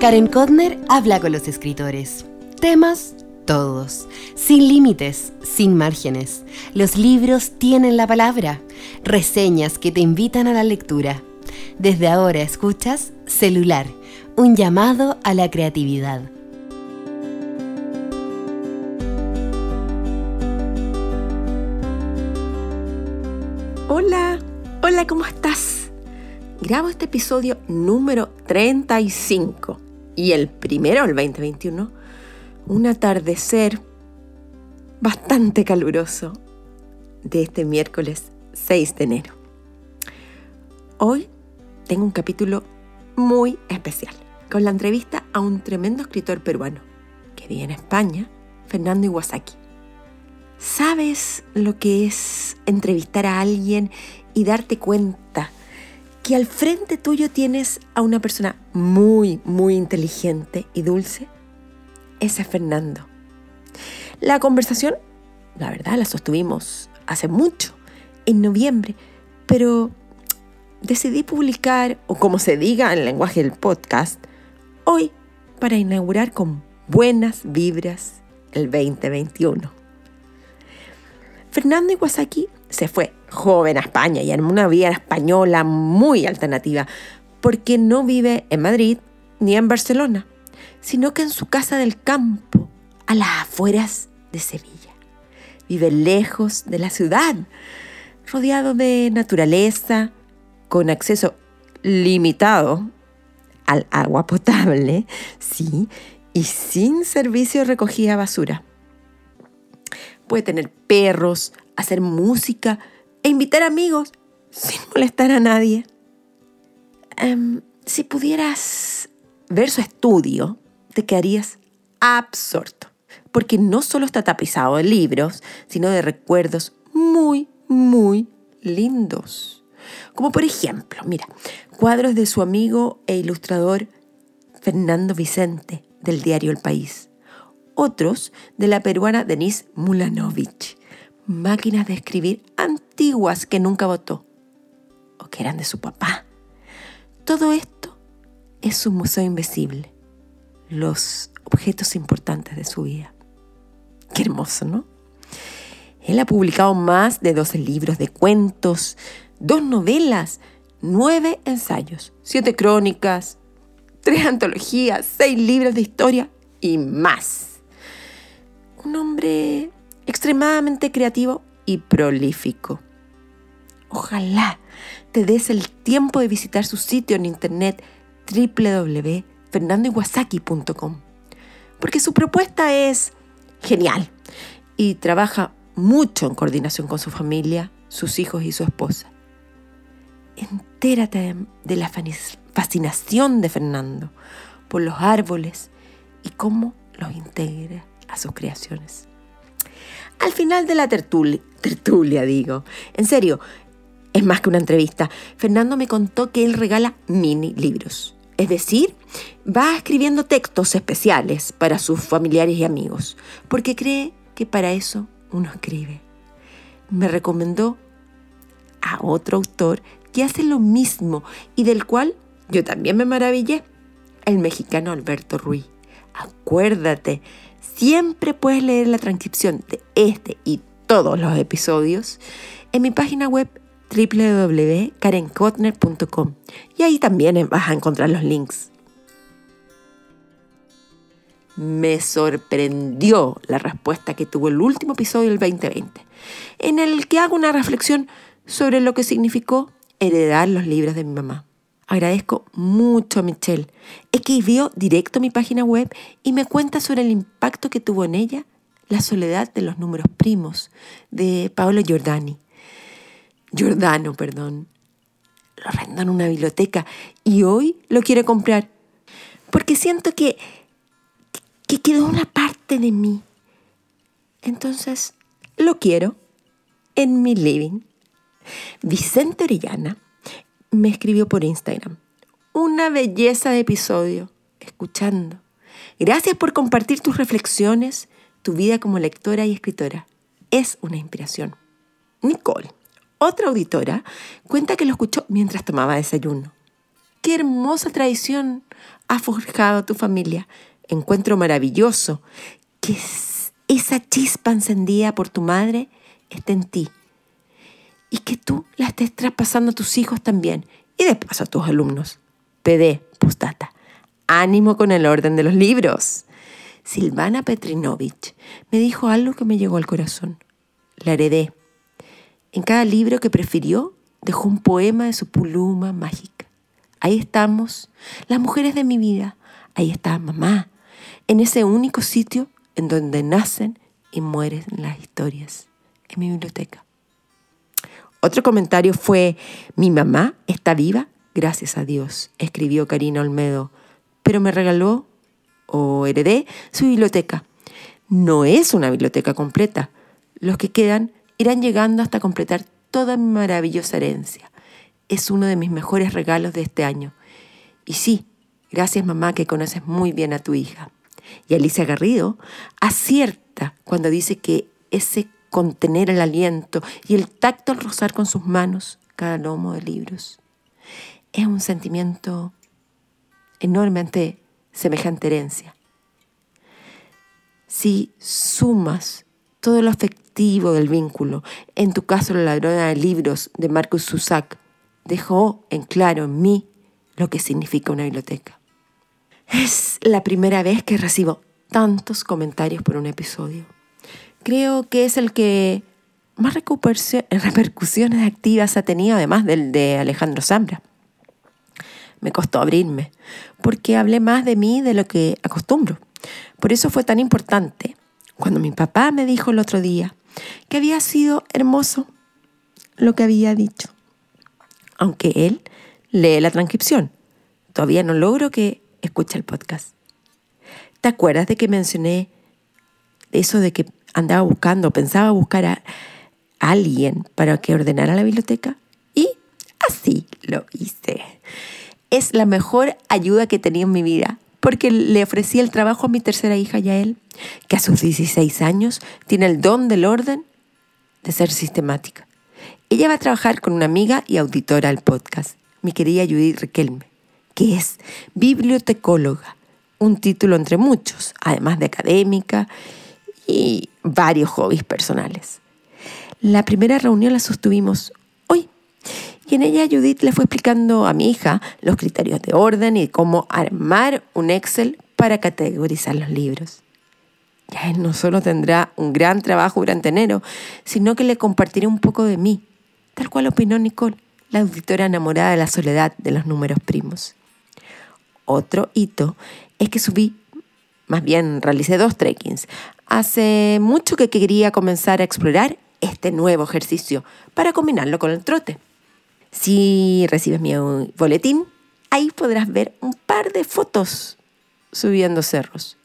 Karen Kodner habla con los escritores. Temas todos, sin límites, sin márgenes. Los libros tienen la palabra, reseñas que te invitan a la lectura. Desde ahora escuchas Celular, un llamado a la creatividad. Hola, hola, ¿cómo estás? Grabo este episodio número 35 y el primero del 2021 un atardecer bastante caluroso de este miércoles 6 de enero. Hoy tengo un capítulo muy especial, con la entrevista a un tremendo escritor peruano que vive en España, Fernando Iwasaki. ¿Sabes lo que es entrevistar a alguien y darte cuenta que al frente tuyo tienes a una persona muy, muy inteligente y dulce? ese es Fernando. La conversación, la verdad, la sostuvimos hace mucho, en noviembre, pero decidí publicar, o como se diga en el lenguaje del podcast, hoy para inaugurar con buenas vibras el 2021. Fernando Iwasaki se fue joven a España y en una vida española muy alternativa, porque no vive en Madrid ni en Barcelona sino que en su casa del campo, a las afueras de Sevilla. Vive lejos de la ciudad, rodeado de naturaleza, con acceso limitado al agua potable, sí, y sin servicio recogida basura. Puede tener perros, hacer música e invitar amigos sin molestar a nadie. Em, si pudieras ver su estudio, te quedarías absorto, porque no solo está tapizado de libros, sino de recuerdos muy, muy lindos. Como por ejemplo, mira, cuadros de su amigo e ilustrador Fernando Vicente del diario El País. Otros de la peruana Denise Mulanovich. Máquinas de escribir antiguas que nunca votó o que eran de su papá. Todo esto es un museo invisible los objetos importantes de su vida. Qué hermoso, ¿no? Él ha publicado más de 12 libros de cuentos, dos novelas, nueve ensayos, siete crónicas, tres antologías, seis libros de historia y más. Un hombre extremadamente creativo y prolífico. Ojalá te des el tiempo de visitar su sitio en internet www fernandoiwasaki.com, porque su propuesta es genial y trabaja mucho en coordinación con su familia, sus hijos y su esposa. Entérate de la fascinación de Fernando por los árboles y cómo los integra a sus creaciones. Al final de la tertulia, digo, en serio, es más que una entrevista, Fernando me contó que él regala mini libros es decir, va escribiendo textos especiales para sus familiares y amigos, porque cree que para eso uno escribe. Me recomendó a otro autor que hace lo mismo y del cual yo también me maravillé, el mexicano Alberto Ruiz. Acuérdate, siempre puedes leer la transcripción de este y todos los episodios en mi página web www.karenkotner.com y ahí también vas a encontrar los links. Me sorprendió la respuesta que tuvo el último episodio del 2020, en el que hago una reflexión sobre lo que significó heredar los libros de mi mamá. Agradezco mucho a Michelle. Escribió directo a mi página web y me cuenta sobre el impacto que tuvo en ella la soledad de los números primos de Paolo Giordani. Giordano, perdón. Lo arrendó en una biblioteca y hoy lo quiere comprar. Porque siento que, que quedó una parte de mí. Entonces, lo quiero en mi living. Vicente Orellana me escribió por Instagram. Una belleza de episodio, escuchando. Gracias por compartir tus reflexiones, tu vida como lectora y escritora. Es una inspiración. Nicole otra auditora cuenta que lo escuchó mientras tomaba desayuno. Qué hermosa tradición ha forjado tu familia. Encuentro maravilloso que esa chispa encendida por tu madre esté en ti y que tú la estés traspasando a tus hijos también y de paso a tus alumnos. PD, postata. Ánimo con el orden de los libros. Silvana Petrinovich me dijo algo que me llegó al corazón. La heredé. En cada libro que prefirió dejó un poema de su pluma mágica. Ahí estamos, las mujeres de mi vida. Ahí está mamá, en ese único sitio en donde nacen y mueren las historias, en mi biblioteca. Otro comentario fue, mi mamá está viva, gracias a Dios, escribió Karina Olmedo, pero me regaló o heredé su biblioteca. No es una biblioteca completa. Los que quedan irán llegando hasta completar toda mi maravillosa herencia. Es uno de mis mejores regalos de este año. Y sí, gracias mamá que conoces muy bien a tu hija. Y Alicia Garrido acierta cuando dice que ese contener el aliento y el tacto al rozar con sus manos cada lomo de libros. Es un sentimiento enormemente semejante herencia. Si sumas todo lo afectivo del vínculo, en tu caso la ladrona de libros de Marcus Zusak, dejó en claro en mí lo que significa una biblioteca. Es la primera vez que recibo tantos comentarios por un episodio creo que es el que más repercusiones activas ha tenido, además del de Alejandro Zambra. Me costó abrirme, porque hablé más de mí de lo que acostumbro. Por eso fue tan importante cuando mi papá me dijo el otro día que había sido hermoso lo que había dicho. Aunque él lee la transcripción, todavía no logro que escuche el podcast. ¿Te acuerdas de que mencioné eso de que andaba buscando, pensaba buscar a alguien para que ordenara la biblioteca y así lo hice. Es la mejor ayuda que he tenido en mi vida porque le ofrecí el trabajo a mi tercera hija Yael, que a sus 16 años tiene el don del orden de ser sistemática. Ella va a trabajar con una amiga y auditora al podcast, mi querida Judith Riquelme, que es bibliotecóloga, un título entre muchos, además de académica y varios hobbies personales. La primera reunión la sostuvimos hoy y en ella Judith le fue explicando a mi hija los criterios de orden y cómo armar un Excel para categorizar los libros. Ya él no solo tendrá un gran trabajo durante enero, sino que le compartiré un poco de mí, tal cual opinó Nicole, la auditora enamorada de la soledad de los números primos. Otro hito es que subí, más bien realicé dos trekkings, Hace mucho que quería comenzar a explorar este nuevo ejercicio para combinarlo con el trote. Si recibes mi boletín, ahí podrás ver un par de fotos subiendo cerros.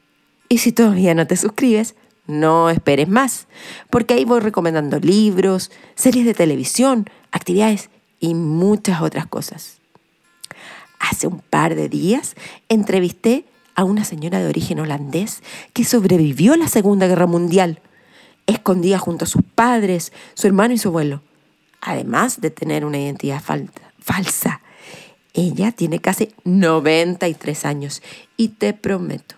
Y si todavía no te suscribes, no esperes más, porque ahí voy recomendando libros, series de televisión, actividades y muchas otras cosas. Hace un par de días entrevisté a una señora de origen holandés que sobrevivió a la Segunda Guerra Mundial, escondida junto a sus padres, su hermano y su abuelo, además de tener una identidad falsa. Ella tiene casi 93 años y te prometo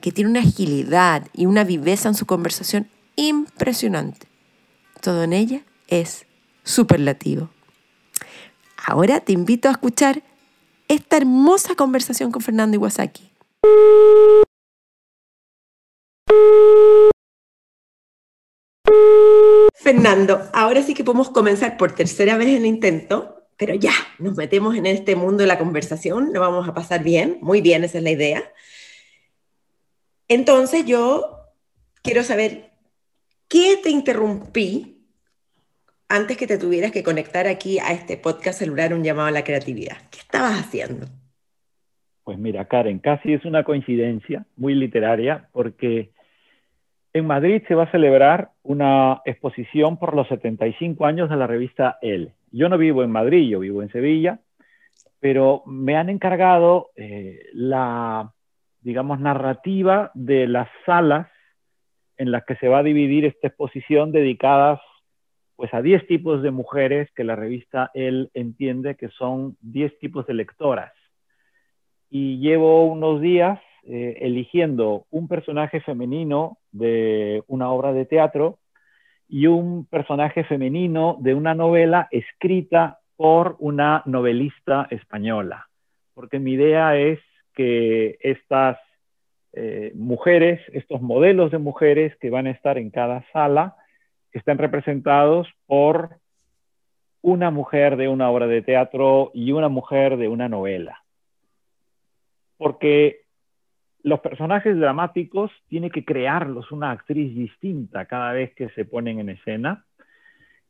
que tiene una agilidad y una viveza en su conversación impresionante. Todo en ella es superlativo. Ahora te invito a escuchar esta hermosa conversación con Fernando Iwasaki. Fernando, ahora sí que podemos comenzar por tercera vez el intento, pero ya, nos metemos en este mundo de la conversación, lo vamos a pasar bien, muy bien, esa es la idea. Entonces yo quiero saber, ¿qué te interrumpí antes que te tuvieras que conectar aquí a este podcast celular, un llamado a la creatividad? ¿Qué estabas haciendo? Pues mira, Karen, casi es una coincidencia muy literaria porque en Madrid se va a celebrar una exposición por los 75 años de la revista El. Yo no vivo en Madrid, yo vivo en Sevilla, pero me han encargado eh, la, digamos, narrativa de las salas en las que se va a dividir esta exposición dedicadas pues a 10 tipos de mujeres que la revista El entiende que son 10 tipos de lectoras y llevo unos días eh, eligiendo un personaje femenino de una obra de teatro y un personaje femenino de una novela escrita por una novelista española. Porque mi idea es que estas eh, mujeres, estos modelos de mujeres que van a estar en cada sala, estén representados por una mujer de una obra de teatro y una mujer de una novela. Porque los personajes dramáticos tiene que crearlos una actriz distinta cada vez que se ponen en escena.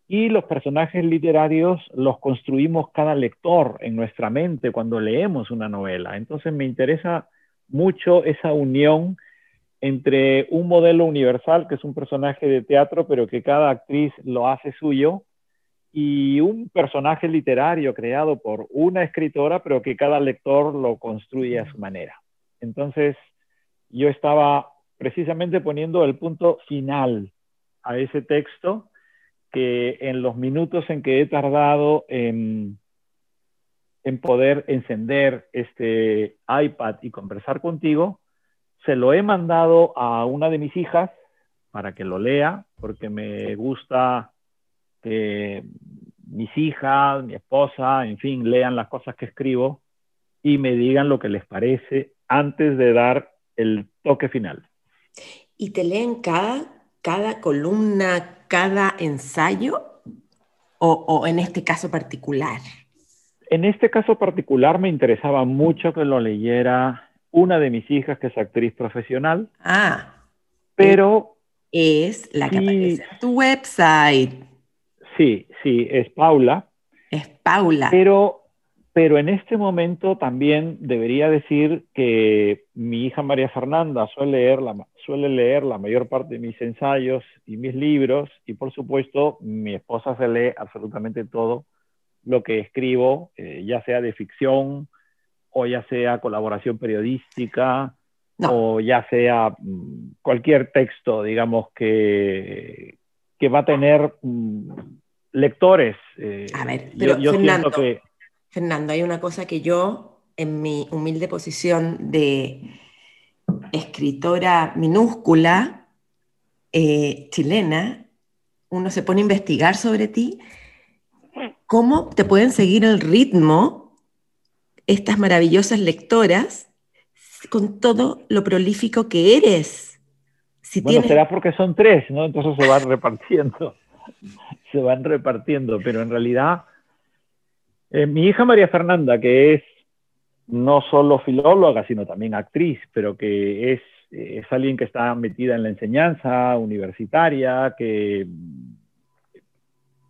Y los personajes literarios los construimos cada lector en nuestra mente cuando leemos una novela. Entonces me interesa mucho esa unión entre un modelo universal, que es un personaje de teatro, pero que cada actriz lo hace suyo, y un personaje literario creado por una escritora, pero que cada lector lo construye a su manera. Entonces, yo estaba precisamente poniendo el punto final a ese texto que en los minutos en que he tardado en, en poder encender este iPad y conversar contigo, se lo he mandado a una de mis hijas para que lo lea, porque me gusta que mis hijas, mi esposa, en fin, lean las cosas que escribo y me digan lo que les parece antes de dar el toque final. ¿Y te leen cada, cada columna, cada ensayo o, o en este caso particular? En este caso particular me interesaba mucho que lo leyera una de mis hijas, que es actriz profesional. Ah. Pero. Es la que aparece en tu website. Sí, sí, es Paula. Es Paula. Pero, pero en este momento también debería decir que mi hija María Fernanda suele leer, la, suele leer la mayor parte de mis ensayos y mis libros, y por supuesto mi esposa se lee absolutamente todo lo que escribo, eh, ya sea de ficción o ya sea colaboración periodística o ya sea mm, cualquier texto, digamos, que, que va a tener mm, lectores. Eh, a ver, pero yo, Fernando, que... Fernando, hay una cosa que yo, en mi humilde posición de escritora minúscula eh, chilena, uno se pone a investigar sobre ti, cómo te pueden seguir el ritmo estas maravillosas lectoras con todo lo prolífico que eres. Si bueno, será porque son tres, ¿no? Entonces se van repartiendo se van repartiendo, pero en realidad eh, mi hija María Fernanda, que es no solo filóloga, sino también actriz, pero que es, es alguien que está metida en la enseñanza universitaria, que,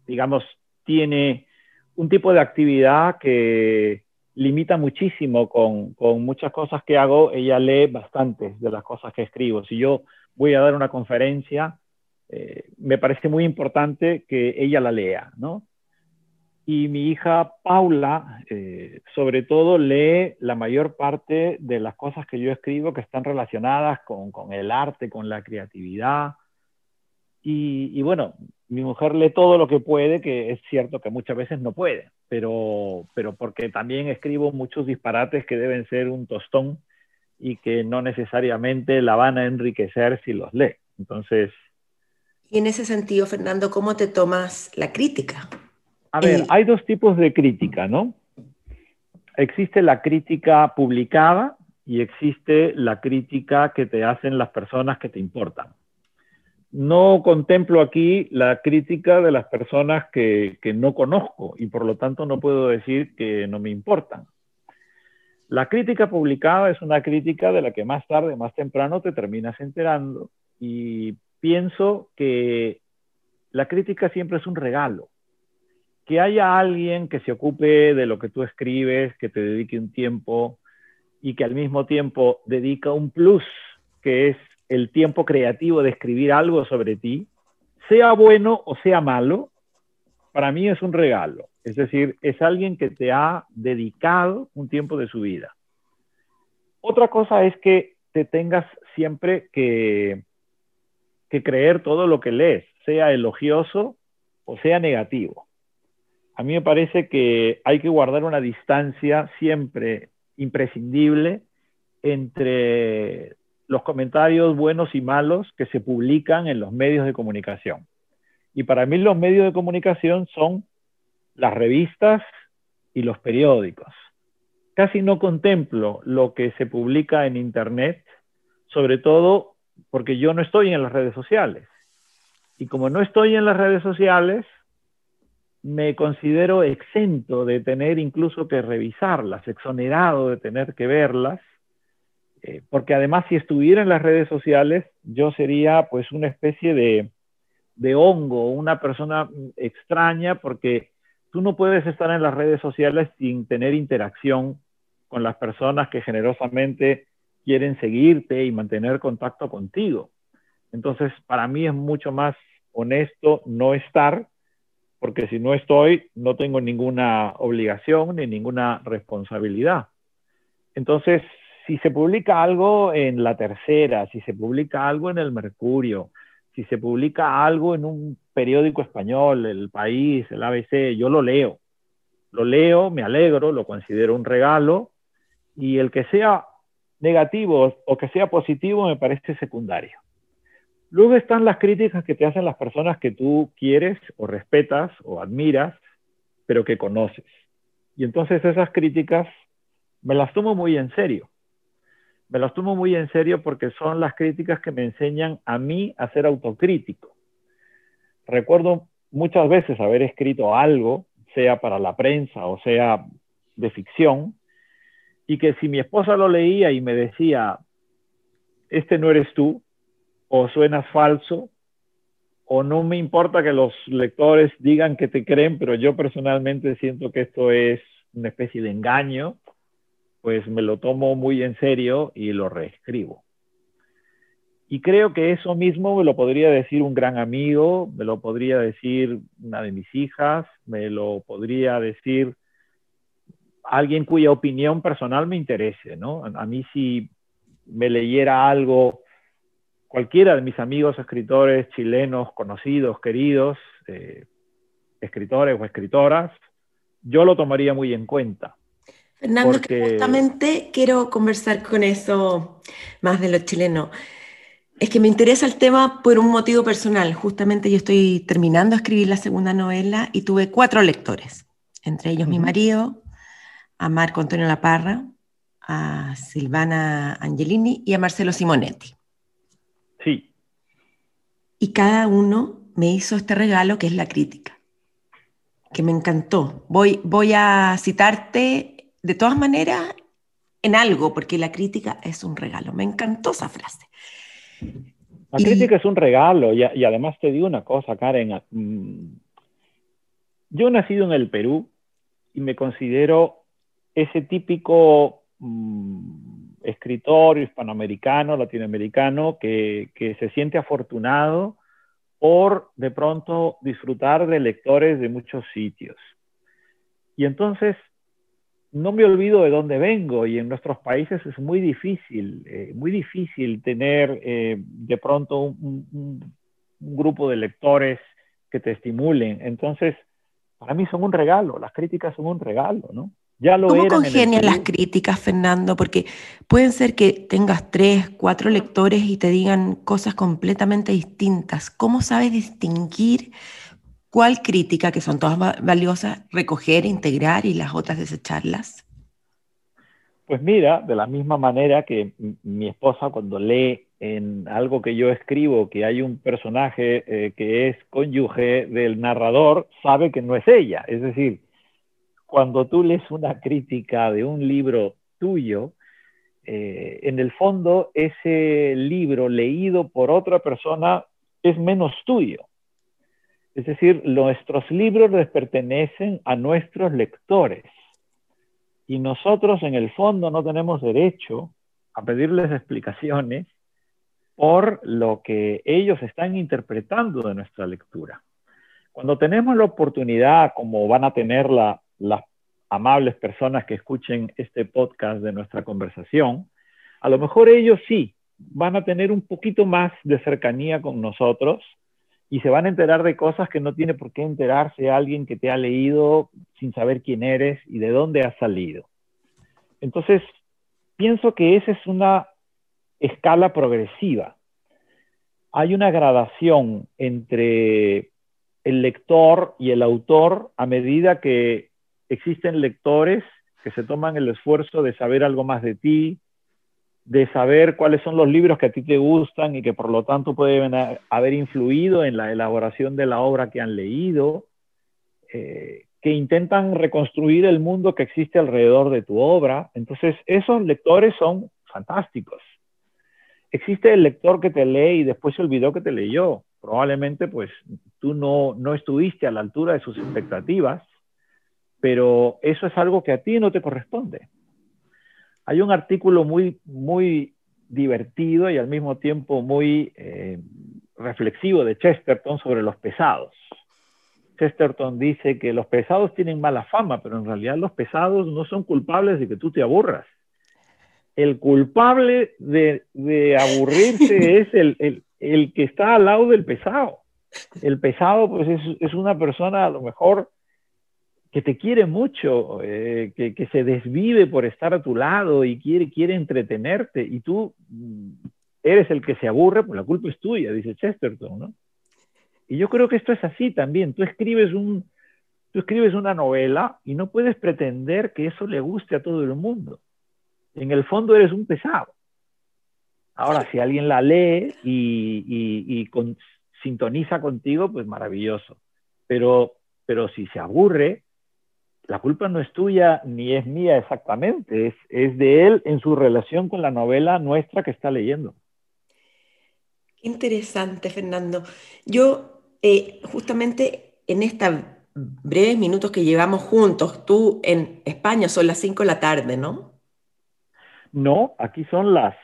digamos, tiene un tipo de actividad que limita muchísimo con, con, muchas cosas que hago. Ella lee bastantes de las cosas que escribo. Si yo voy a dar una conferencia, eh, me parece muy importante que ella la lea, ¿no? Y mi hija Paula, eh, sobre todo, lee la mayor parte de las cosas que yo escribo que están relacionadas con, el arte, con la creatividad. Y, y, bueno, mi mujer lee todo lo que puede, que es cierto que muchas veces no puede, pero, pero porque también escribo muchos disparates que deben ser un tostón y que no necesariamente la van a enriquecer si los lee. Entonces, y en ese sentido, Fernando, ¿cómo te tomas la crítica? A ver, hay dos tipos de crítica, ¿no? Existe la crítica publicada y existe la crítica que te hacen las personas que te importan. No contemplo aquí la crítica de las personas que, que no conozco y por lo tanto no puedo decir que no me importan. La crítica publicada es una crítica de la que más tarde, más temprano te terminas enterando y pienso que la crítica siempre es un regalo. Que haya alguien que se ocupe de lo que tú escribes, que te dedique un tiempo y que al mismo tiempo dedica un plus, que es el tiempo creativo de escribir algo sobre ti, sea bueno o sea malo, para mí es un regalo. Es decir, es alguien que te ha dedicado un tiempo de su vida. Otra cosa es que te tengas siempre que que creer todo lo que lees, sea elogioso o sea negativo. A mí me parece que hay que guardar una distancia siempre imprescindible entre los comentarios buenos y malos que se publican en los medios de comunicación. Y para mí los medios de comunicación son las revistas y los periódicos. Casi no contemplo lo que se publica en Internet, sobre todo porque yo no estoy en las redes sociales. Y como no estoy en las redes sociales, me considero exento de tener incluso que revisarlas, exonerado de tener que verlas, eh, porque además si estuviera en las redes sociales, yo sería pues una especie de, de hongo, una persona extraña, porque tú no puedes estar en las redes sociales sin tener interacción con las personas que generosamente quieren seguirte y mantener contacto contigo. Entonces, para mí es mucho más honesto no estar, porque si no estoy, no tengo ninguna obligación ni ninguna responsabilidad. Entonces, si se publica algo en La Tercera, si se publica algo en El Mercurio, si se publica algo en un periódico español, El País, el ABC, yo lo leo. Lo leo, me alegro, lo considero un regalo y el que sea negativo o que sea positivo me parece secundario. Luego están las críticas que te hacen las personas que tú quieres o respetas o admiras, pero que conoces. Y entonces esas críticas me las tomo muy en serio. Me las tomo muy en serio porque son las críticas que me enseñan a mí a ser autocrítico. Recuerdo muchas veces haber escrito algo, sea para la prensa o sea de ficción, y que si mi esposa lo leía y me decía, este no eres tú, o suenas falso, o no me importa que los lectores digan que te creen, pero yo personalmente siento que esto es una especie de engaño, pues me lo tomo muy en serio y lo reescribo. Y creo que eso mismo me lo podría decir un gran amigo, me lo podría decir una de mis hijas, me lo podría decir alguien cuya opinión personal me interese, ¿no? A mí si me leyera algo cualquiera de mis amigos escritores chilenos conocidos, queridos, eh, escritores o escritoras, yo lo tomaría muy en cuenta. Fernando, justamente quiero conversar con eso más de lo chileno. Es que me interesa el tema por un motivo personal. Justamente yo estoy terminando de escribir la segunda novela y tuve cuatro lectores, entre ellos mi marido, a Marco Antonio Laparra, a Silvana Angelini y a Marcelo Simonetti. Sí. Y cada uno me hizo este regalo que es la crítica, que me encantó. Voy, voy a citarte de todas maneras en algo, porque la crítica es un regalo. Me encantó esa frase. La crítica es un regalo y, y, además te digo una cosa, Karen. Mm, yo he nacido en el Perú y me considero ese típico mm, escritor hispanoamericano, latinoamericano, que, se siente afortunado por de pronto disfrutar de lectores de muchos sitios. Y entonces no me olvido de dónde vengo y en nuestros países es muy difícil, eh, muy difícil tener eh, de pronto un, un, grupo de lectores que te estimulen. Entonces, para mí son un regalo, las críticas son un regalo, ¿no? ¿Cómo congenian las críticas, Fernando? Porque pueden ser que tengas tres, cuatro lectores y te digan cosas completamente distintas. ¿Cómo sabes distinguir cuál crítica, que son todas valiosas, recoger, integrar y las otras desecharlas? Pues mira, de la misma manera que mi esposa cuando lee en algo que yo escribo que hay un personaje eh, que es cónyuge del narrador, sabe que no es ella. Es decir, cuando tú lees una crítica de un libro tuyo, eh, en el fondo ese libro leído por otra persona es menos tuyo. Es decir, nuestros libros les pertenecen a nuestros lectores. Y nosotros en el fondo no tenemos derecho a pedirles explicaciones por lo que ellos están interpretando de nuestra lectura. Cuando tenemos la oportunidad, como van a tenerla las amables personas que escuchen este podcast de nuestra conversación, a lo mejor ellos sí van a tener un poquito más de cercanía con nosotros y se van a enterar de cosas que no tiene por qué enterarse alguien que te ha leído sin saber quién eres y de dónde has salido. entonces, pienso que esa es una escala progresiva. Hay una gradación entre el lector y el autor a medida que existen lectores que se toman el esfuerzo de saber algo más de ti, de saber cuáles son los libros que a ti te gustan y que por lo tanto pueden haber influido en la elaboración de la obra que han leído, eh, que intentan reconstruir el mundo que existe alrededor de tu obra. Entonces, esos lectores son fantásticos. Existe el lector que te lee y después se olvidó que te leyó. Probablemente, pues, tú no, no estuviste a la altura de sus expectativas, pero eso es algo que a ti no te corresponde. Hay un artículo muy, muy divertido y al mismo tiempo muy eh, reflexivo de Chesterton sobre los pesados. Chesterton dice que los pesados tienen mala fama, pero en realidad los pesados no son culpables de que tú te aburras. El culpable de, aburrirse es el, que está al lado del pesado. El pesado, pues, es, es una persona a lo mejor que te quiere mucho, eh, que, se desvive por estar a tu lado y quiere, quiere entretenerte, y tú mm, eres el que se aburre, pues la culpa es tuya, dice Chesterton, ¿no? Y yo creo que esto es así también. Tú escribes, un, tú escribes una novela y no puedes pretender que eso le guste a todo el mundo. En el fondo eres un pesado. Ahora, si alguien la lee y, sintoniza contigo, pues maravilloso. Pero, pero si se aburre, la culpa no es tuya ni es mía exactamente, es, es de él en su relación con la novela nuestra que está leyendo. Qué interesante, Fernando. Yo, eh, justamente en estos breves minutos que llevamos juntos, tú en España son las 5 de la tarde, ¿no? No, aquí son las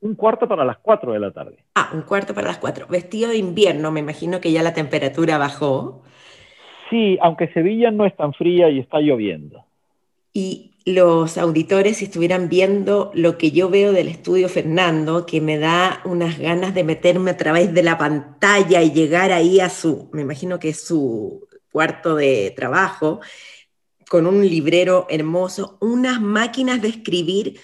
un cuarto para las 4 de la tarde. Ah, un cuarto para las 4. Vestido de invierno, me imagino que ya la temperatura bajó. Sí, aunque Sevilla no es tan fría y está lloviendo. Y los auditores, si estuvieran viendo lo que yo veo del estudio Fernando, que me da unas ganas de meterme a través de la pantalla y llegar ahí a su, me imagino que es su cuarto de trabajo, con un librero hermoso, unas máquinas de escribir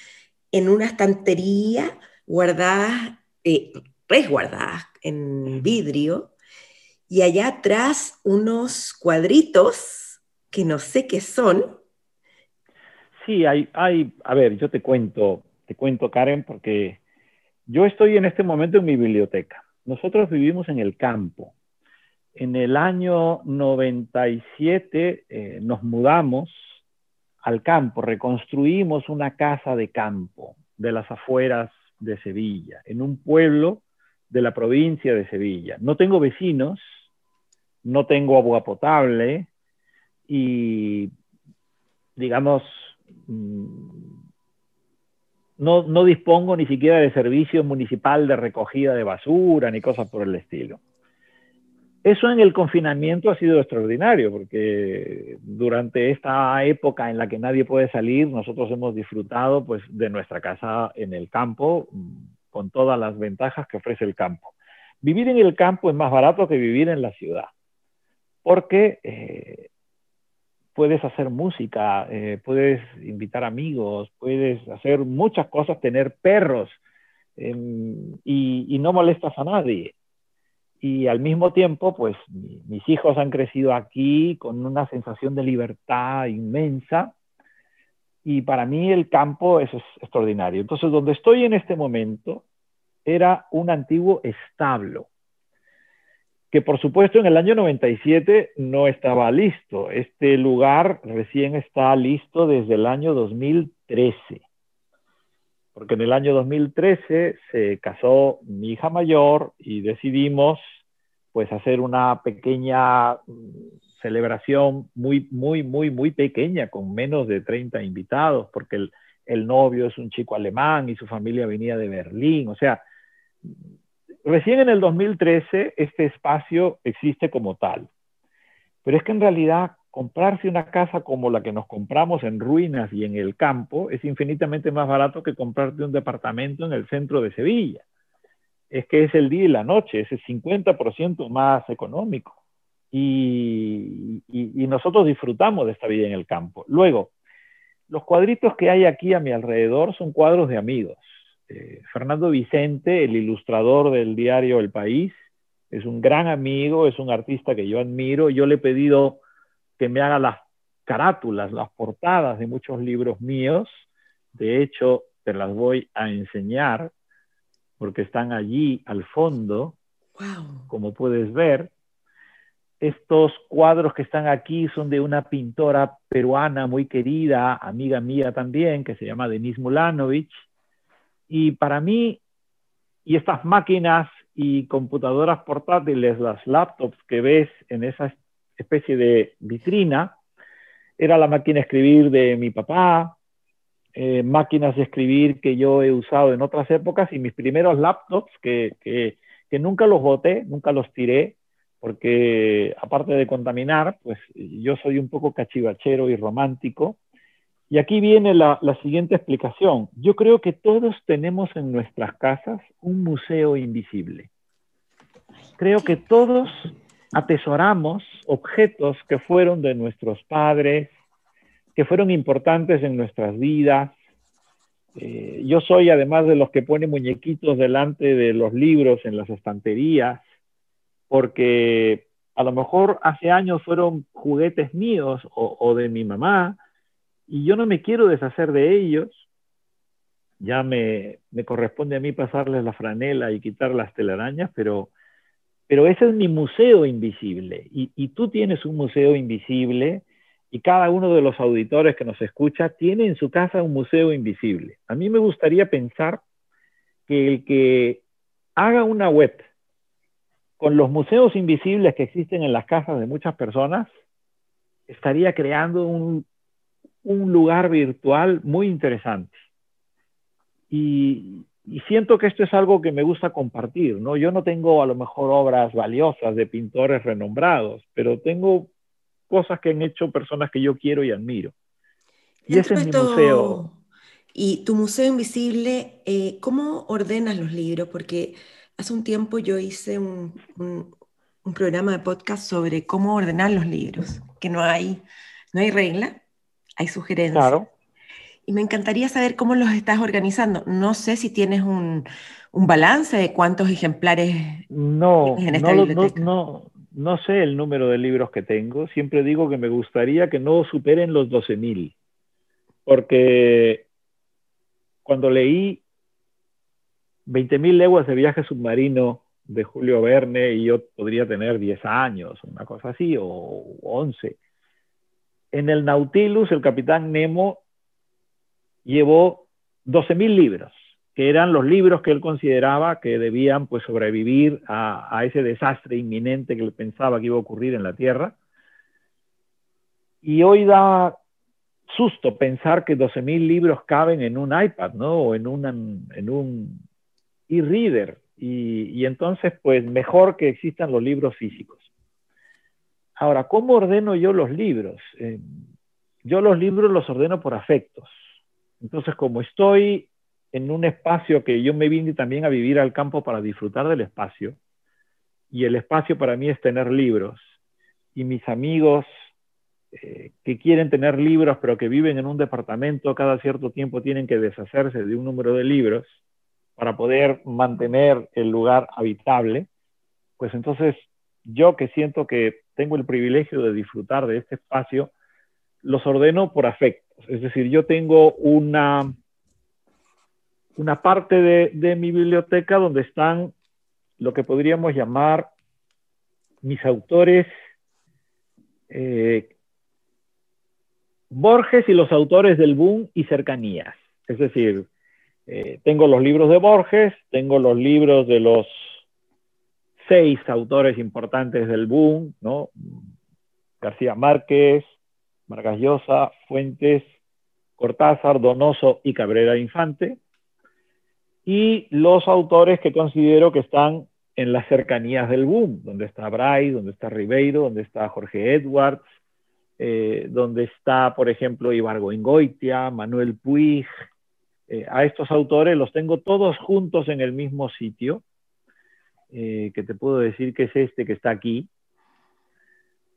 en una estantería guardadas, eh, resguardadas en vidrio, y allá atrás unos cuadritos que no sé qué son. Sí, hay, hay, a ver, yo te cuento, te cuento, Karen, porque yo estoy en este momento en mi biblioteca. Nosotros vivimos en el campo. En el año 97 eh, nos mudamos al campo, reconstruimos una casa de campo de las afueras de Sevilla, en un pueblo de la provincia de Sevilla. No tengo vecinos, no tengo agua potable y, digamos, mm, no, no, dispongo ni siquiera de servicio municipal de recogida de basura ni cosas por el estilo. Eso en el confinamiento ha sido extraordinario, porque durante esta época en la que nadie puede salir, nosotros hemos disfrutado pues, de nuestra casa en el campo, con todas las ventajas que ofrece el campo. Vivir en el campo es más barato que vivir en la ciudad porque eh, puedes hacer música, eh, puedes invitar amigos, puedes hacer muchas cosas, tener perros em, y, no molestas a nadie. Y al mismo tiempo, pues mis hijos han crecido aquí con una sensación de libertad inmensa y para mí el campo es extraordinario. Entonces, donde estoy en este momento era un antiguo establo que por supuesto en el año 97 no estaba listo. Este lugar recién está listo desde el año 2013, porque en el año 2013 se casó mi hija mayor y decidimos pues hacer una pequeña celebración muy, muy, muy, muy pequeña, con menos de 30 invitados, porque el, el novio es un chico alemán y su familia venía de Berlín, o sea, Recién en el 2013 este espacio existe como tal, pero es que en realidad comprarse una casa como la que nos compramos en ruinas y en el campo es infinitamente más barato que comprarte un departamento en el centro de Sevilla. Es que es el día y la noche, es el 50% más económico. Y, y, nosotros disfrutamos de esta vida en el campo. Luego, los cuadritos que hay aquí a mi alrededor son cuadros de amigos. Eh, Fernando Vicente, el ilustrador del diario El País, es un gran amigo, es un artista que yo admiro. Yo le he pedido que me haga las carátulas, las portadas de muchos libros míos. De hecho, te las voy a enseñar porque están allí al fondo, como puedes ver. Estos cuadros que están aquí son de una pintora peruana muy querida, amiga mía también, que se llama Denise Mulanovich. Y para mí, y estas máquinas y computadoras portátiles, las laptops que ves en esa especie de vitrina, era la máquina de escribir de mi papá, eh, máquinas de escribir que yo he usado en otras épocas y mis primeros laptops que, que, que nunca los boté, nunca los tiré, porque aparte de contaminar, pues yo soy un poco cachivachero y romántico. Y aquí viene la, siguiente explicación. Yo creo que todos tenemos en nuestras casas un museo invisible. Creo que todos atesoramos objetos que fueron de nuestros padres, que fueron importantes en nuestras vidas. Eh, yo soy además de los que pone muñequitos delante de los libros en las estanterías porque a lo mejor hace años fueron juguetes míos o, de mi mamá y yo no me quiero deshacer de ellos. Ya me, corresponde a mí pasarles la franela y quitar las telarañas, pero, pero ese es mi museo invisible y, y tú tienes un museo invisible y cada uno de los auditores que nos escucha tiene en su casa un museo invisible. A mí me gustaría pensar que el que haga una web con los museos invisibles que existen en las casas de muchas personas, estaría creando un, lugar virtual muy interesante. Y, siento que esto es algo que me gusta compartir, ¿no? Yo no tengo a lo mejor obras valiosas de pintores renombrados, pero tengo cosas que han hecho personas que yo quiero y admiro. Y ese es mi museo. Y tu museo invisible, eh, ¿cómo ordenas los libros? Porque Hace un tiempo yo hice un, programa de podcast sobre cómo ordenar los libros, que no hay, no hay regla, hay sugerencias. Claro. Y me encantaría saber cómo los estás organizando. No sé si tienes un, balance de cuántos ejemplares no, en esta no, biblioteca. No, no, sé el número de libros que tengo. Siempre digo que me gustaría que no superen los 12.000. Porque cuando leí 20.000 leguas de viaje submarino de Julio Verne y yo podría tener 10 años, una cosa así, o 11. En el Nautilus, el capitán Nemo llevó 12.000 libros, que eran los libros que él consideraba que debían pues, sobrevivir a, ese desastre inminente que él pensaba que iba a ocurrir en la Tierra. Y hoy da susto pensar que 12.000 libros caben en un iPad, ¿no? O en un y reader Y, entonces, pues mejor que existan los libros físicos. Ahora, ¿cómo ordeno yo los libros? Eh, yo los libros los ordeno por afectos. Entonces, como estoy en un espacio que yo me vine también a vivir al campo para disfrutar del espacio, y el espacio para mí es tener libros, y mis amigos eh, que quieren tener libros, pero que viven en un departamento, cada cierto tiempo tienen que deshacerse de un número de libros, para poder mantener el lugar habitable, pues entonces yo que siento que tengo el privilegio de disfrutar de este espacio, los ordeno por afectos. Es decir, yo tengo una, una parte de, mi biblioteca donde están lo que podríamos llamar mis autores eh, Borges y los autores del boom y cercanías. Es decir, eh, tengo los libros de Borges, tengo los libros de los seis autores importantes del boom, ¿no? García Márquez, Vargas Llosa, Fuentes, Cortázar, Donoso y Cabrera Infante, y los autores que considero que están en las cercanías del boom, donde está Bray, donde está Ribeiro, donde está Jorge Edwards, eh, donde está, por ejemplo, Ibargoingoitia, Manuel Puig, eh, a estos autores los tengo todos juntos en el mismo sitio, eh, que te puedo decir que es este que está aquí.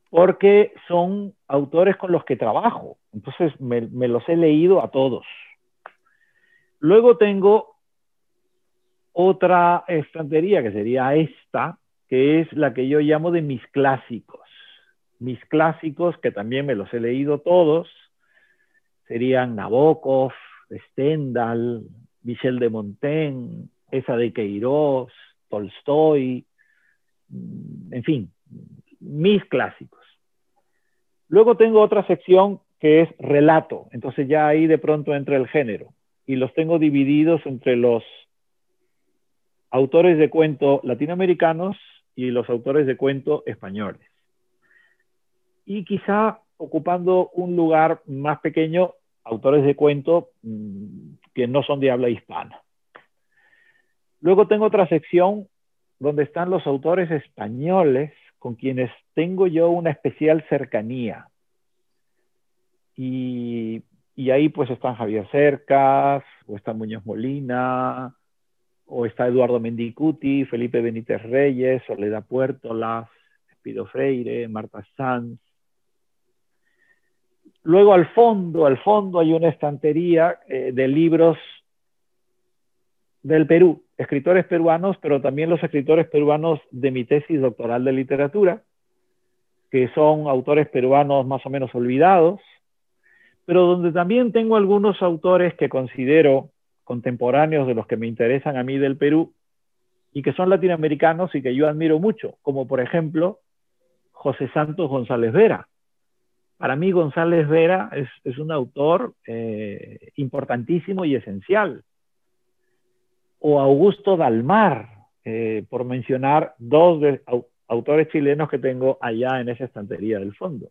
porque son autores con los que trabajo. Entonces me, los he leído a todos. Luego tengo otra estantería que sería esta, que es la que yo llamo de mis clásicos. Mis clásicos, que también me los he leído todos, serían Nabokov, Stendhal, Michel de Montaigne, esa de Queiroz, Tolstoy, mm, en fin, mis clásicos. Luego tengo otra sección que es relato, entonces ya ahí de pronto entra el género y los tengo divididos entre los autores de cuento latinoamericanos y los autores de cuento españoles. Y quizá ocupando un lugar más pequeño, autores de cuento mm, que no son de habla hispana. Luego tengo otra sección donde están los autores españoles con quienes tengo yo una especial cercanía. Y, ahí pues están Javier Cercas, o está Muñoz Molina, o está Eduardo Mendicuti, Felipe Benítez Reyes, Soledad Puertolas, Espido Freire, Marta Sanz. Luego al fondo, al fondo hay una estantería eh, de libros del Perú, escritores peruanos, pero también los escritores peruanos de mi tesis doctoral de literatura, que son autores peruanos más o menos olvidados, pero donde también tengo algunos autores que considero contemporáneos de los que me interesan a mí del Perú y que son latinoamericanos y que yo admiro mucho, como por ejemplo José Santos González Vera. Para mí González Vera es, un autor eh, importantísimo y esencial o Augusto Dalmar, eh, por mencionar dos autores chilenos que tengo allá en esa estantería del fondo.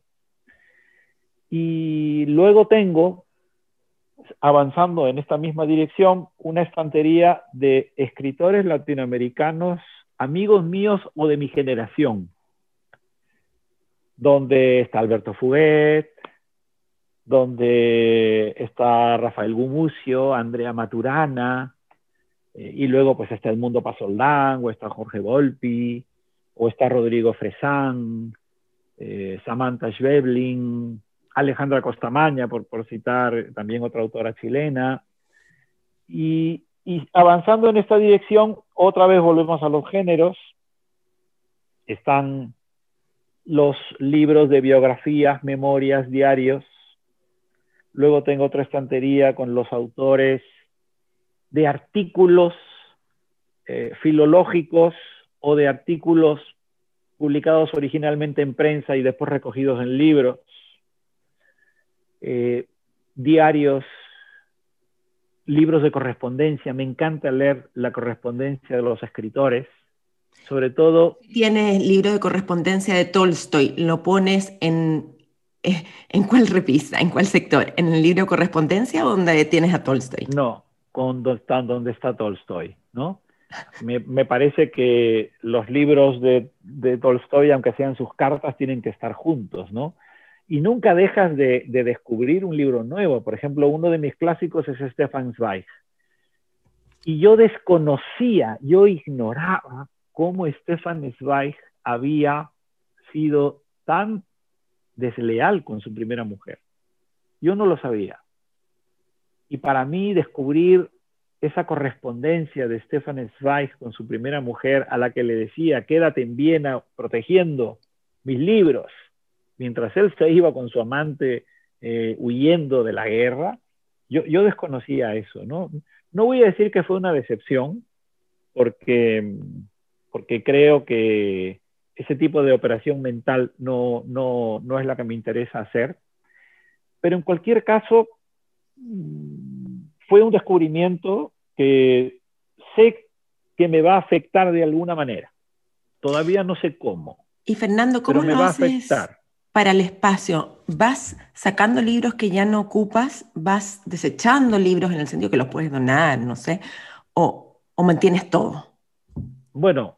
Y luego tengo, avanzando en esta misma dirección, una estantería de escritores latinoamericanos, amigos míos o de mi generación, donde está Alberto Fuguet, donde está Rafael Gumucio, Andrea Maturana, eh, y luego pues está Edmundo Pasoldán, o está Jorge Volpi, o está Rodrigo Fresán, eh, Samantha Schweblin, Alejandra Costamaña, por, por citar también otra autora chilena. Y, y avanzando en esta dirección, otra vez volvemos a los géneros. Están los libros de biografías, memorias, diarios. Luego tengo otra estantería con los autores de artículos eh, filológicos o de artículos publicados originalmente en prensa y después recogidos en libros, eh, diarios, libros de correspondencia. Me encanta leer la correspondencia de los escritores, sobre todo... Tienes libro de correspondencia de Tolstoy, lo pones en, eh, ¿en cuál repisa, en cuál sector? ¿En el libro de correspondencia o donde tienes a Tolstoy? No, con donde está, Tolstoy, ¿no? Me, parece que los libros de, Tolstoy, aunque sean sus cartas, tienen que estar juntos, ¿no? Y nunca dejas de, descubrir un libro nuevo. Por ejemplo, uno de mis clásicos es Stefan Zweig. Y yo desconocía, yo ignoraba cómo Stefan Zweig había sido tan desleal con su primera mujer. Yo no lo sabía. Y para mí descubrir esa correspondencia de Stefan Zweig con su primera mujer a la que le decía, quédate en Viena protegiendo mis libros, mientras él se iba con su amante eh, huyendo de la guerra, yo, yo, desconocía eso, ¿no? No voy a decir que fue una decepción, porque, porque creo que ese tipo de operación mental no, no, no es la que me interesa hacer, pero en cualquier caso, fue un descubrimiento que sé que me va a afectar de alguna manera. Todavía no sé cómo. Y Fernando, ¿cómo me va a afectar? para el espacio? ¿Vas sacando libros que ya no ocupas? ¿Vas desechando libros en el sentido que los puedes donar, no sé? ¿O, o mantienes todo? Bueno,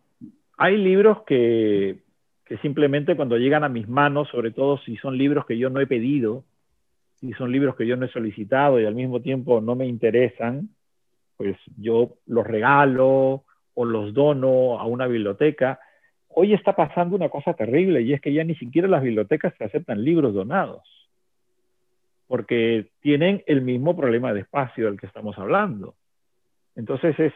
hay libros que, que simplemente cuando llegan a mis manos, sobre todo si son libros que yo no he pedido, si son libros que yo no he solicitado y al mismo tiempo no me interesan, pues yo los regalo o los dono a una biblioteca hoy está pasando una cosa terrible y es que ya ni siquiera las bibliotecas aceptan libros donados, porque tienen el mismo problema de espacio del que estamos hablando. Entonces es,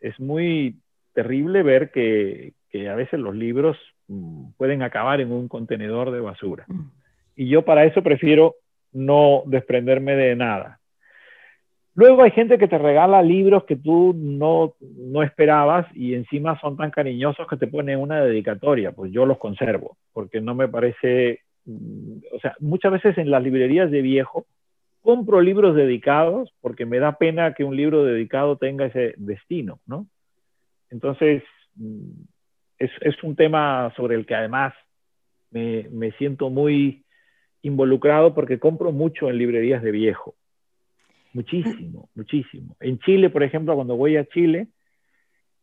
es muy terrible ver que, que, a veces los libros mm, pueden acabar en un contenedor de basura. Mm. Y yo para eso prefiero no desprenderme de nada. Luego hay gente que te regala libros que tú no, no, esperabas y encima son tan cariñosos que te ponen una dedicatoria. Pues yo los conservo, porque no me parece, mm, o sea, muchas veces en las librerías de viejo compro libros dedicados porque me da pena que un libro dedicado tenga ese destino, ¿no? Entonces, es, es un tema sobre el que además me, me siento muy involucrado porque compro mucho en librerías de viejo muchísimo, muchísimo. En Chile, por ejemplo, cuando voy a Chile,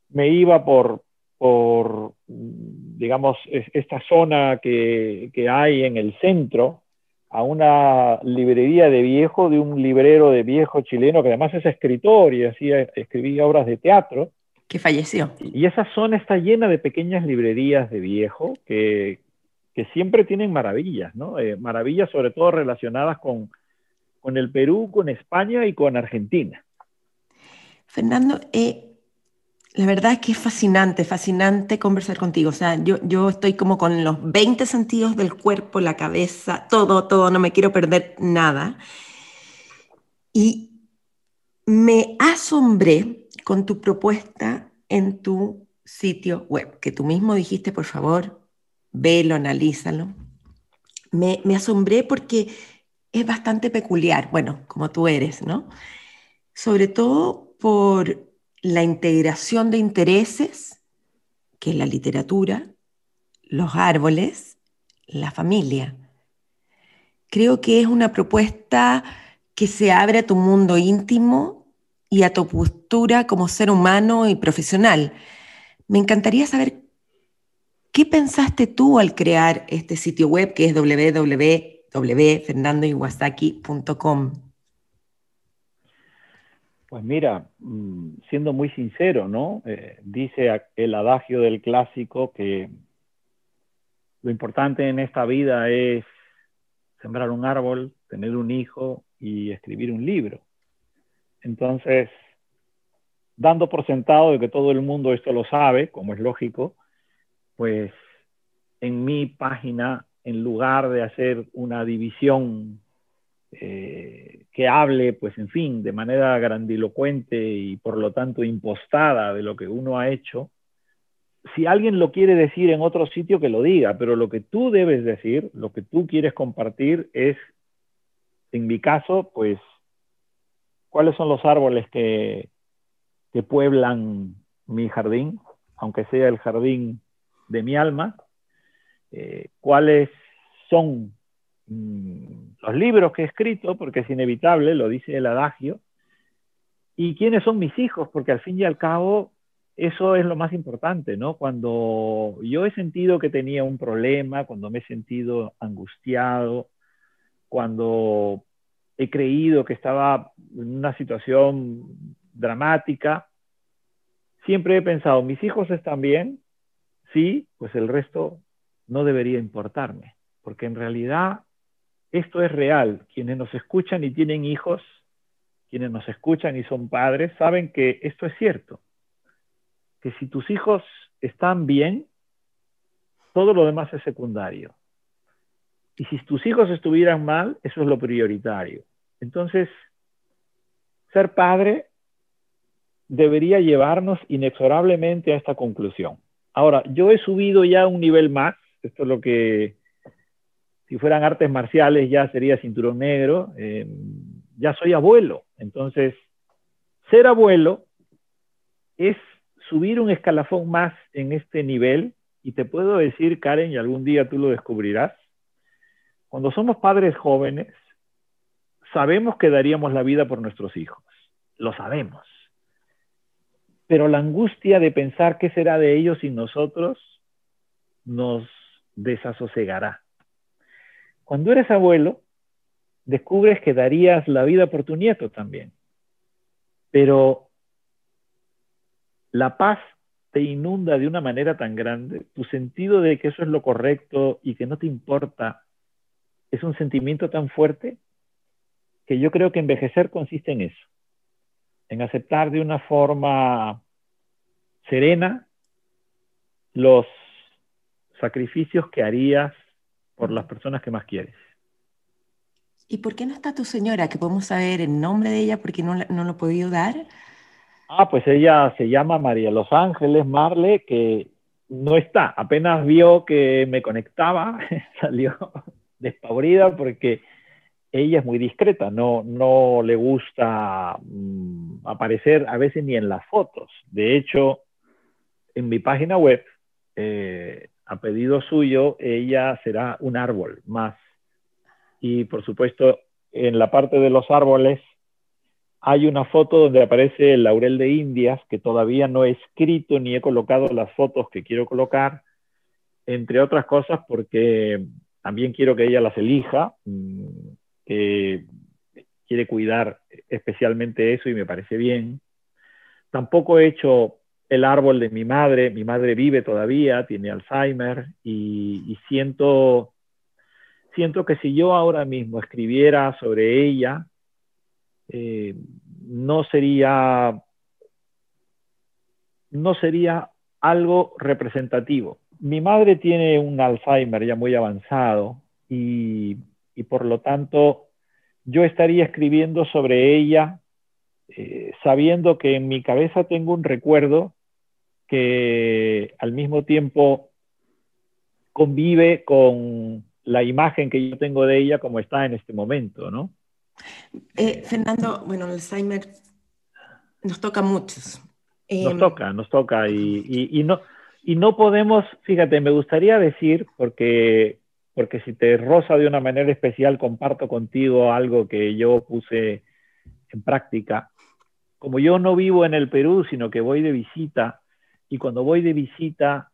me iba por, por digamos, esta zona que, que hay en el centro, a una librería de viejo, de un librero de viejo chileno que además es escritor y hacía, escribía obras de teatro. Que falleció. Y esa zona está llena de pequeñas librerías de viejo que, que siempre tienen maravillas, ¿no? Eh, maravillas sobre todo relacionadas con, con el Perú, con España y con Argentina. Fernando, eh, la verdad es que es fascinante, fascinante conversar contigo. O sea, yo, yo estoy como con los 20 sentidos del cuerpo, la cabeza, todo, todo, no me quiero perder nada. Y me asombré con tu propuesta en tu sitio web, que tú mismo dijiste, por favor, velo, analízalo. Me, asombré porque es bastante peculiar, bueno, como tú eres, ¿no? Sobre todo por la integración de intereses, que es la literatura, los árboles, la familia. Creo que es una propuesta que se abre a tu mundo íntimo y a tu postura como ser humano y profesional. Me encantaría saber qué pensaste tú al crear este sitio web que es www www.fernandoiwasaki.com? Pues mira, mm, siendo muy sincero, ¿no? Eh, dice el adagio del clásico que lo importante en esta vida es sembrar un árbol, tener un hijo y escribir un libro. Entonces, dando por sentado de que todo el mundo esto lo sabe, como es lógico, pues en mi página en lugar de hacer una división eh, que hable, pues en fin, de manera grandilocuente y por lo tanto impostada de lo que uno ha hecho, si alguien lo quiere decir en otro sitio, que lo diga, pero lo que tú debes decir, lo que tú quieres compartir es, en mi caso, pues, cuáles son los árboles que, que pueblan mi jardín, aunque sea el jardín de mi alma, eh, cuáles son mm, los libros que he escrito, porque es inevitable, lo dice el adagio, y quiénes son mis hijos, porque al fin y al cabo eso es lo más importante, ¿no? Cuando yo he sentido que tenía un problema, cuando me he sentido angustiado, cuando he creído que estaba en una situación dramática, siempre he pensado, mis hijos están bien, sí, pues el resto no debería importarme, porque en realidad esto es real. Quienes nos escuchan y tienen hijos, quienes nos escuchan y son padres, saben que esto es cierto, que si tus hijos están bien, todo lo demás es secundario. Y si tus hijos estuvieran mal, eso es lo prioritario. Entonces, ser padre debería llevarnos inexorablemente a esta conclusión. Ahora, yo he subido ya un nivel más esto es lo que, si fueran artes marciales ya sería cinturón negro, eh, ya soy abuelo. Entonces, ser abuelo es subir un escalafón más en este nivel y te puedo decir, Karen, y algún día tú lo descubrirás, cuando somos padres jóvenes, sabemos que daríamos la vida por nuestros hijos, lo sabemos. Pero la angustia de pensar qué será de ellos sin nosotros nos desasosegará. Cuando eres abuelo, descubres que darías la vida por tu nieto también. Pero la paz te inunda de una manera tan grande, tu sentido de que eso es lo correcto y que no te importa, es un sentimiento tan fuerte que yo creo que envejecer consiste en eso, en aceptar de una forma serena los sacrificios que harías por las personas que más quieres. ¿Y por qué no está tu señora? Que podemos saber el nombre de ella porque no, no lo he podido dar. Ah, pues ella se llama María Los Ángeles Marle, que no está. Apenas vio que me conectaba, salió despavorida porque ella es muy discreta, no, no le gusta mm, aparecer a veces ni en las fotos. De hecho, en mi página web, eh, a pedido suyo, ella será un árbol más. Y por supuesto, en la parte de los árboles hay una foto donde aparece el laurel de Indias, que todavía no he escrito ni he colocado las fotos que quiero colocar, entre otras cosas porque también quiero que ella las elija, mm, que quiere cuidar especialmente eso y me parece bien. Tampoco he hecho el árbol de mi madre, mi madre vive todavía, tiene Alzheimer y, siento, siento que si yo ahora mismo escribiera sobre ella, eh, no sería no sería algo representativo. Mi madre tiene un Alzheimer ya muy avanzado y, por lo tanto yo estaría escribiendo sobre ella eh, sabiendo que en mi cabeza tengo un recuerdo que al mismo tiempo convive con la imagen que yo tengo de ella como está en este momento, ¿no? Eh, Fernando, bueno, el Alzheimer nos toca a muchos. nos em, toca, nos toca y, no, y no podemos, fíjate, me gustaría decir, porque, porque si te roza de una manera especial, comparto contigo algo que yo puse en práctica. Como yo no vivo en el Perú, sino que voy de visita, y cuando voy de visita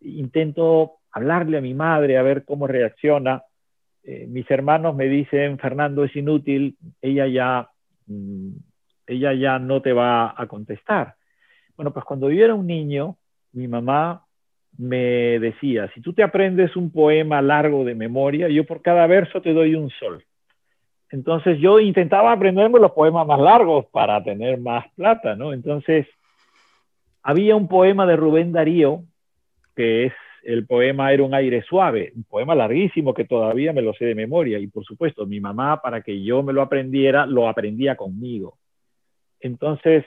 intento hablarle a mi madre a ver cómo reacciona, eh, mis hermanos me dicen, Fernando, es inútil, ella ya, mm, ella ya no te va a contestar. Bueno, pues cuando yo era un niño, mi mamá me decía, si tú te aprendes un poema largo de memoria, yo por cada verso te doy un sol. Entonces yo intentaba aprenderme los poemas más largos para tener más plata, ¿no? Entonces había un poema de Rubén Darío, que es el poema Era un aire suave, un poema larguísimo que todavía me lo sé de memoria. Y por supuesto, mi mamá, para que yo me lo aprendiera, lo aprendía conmigo. Entonces,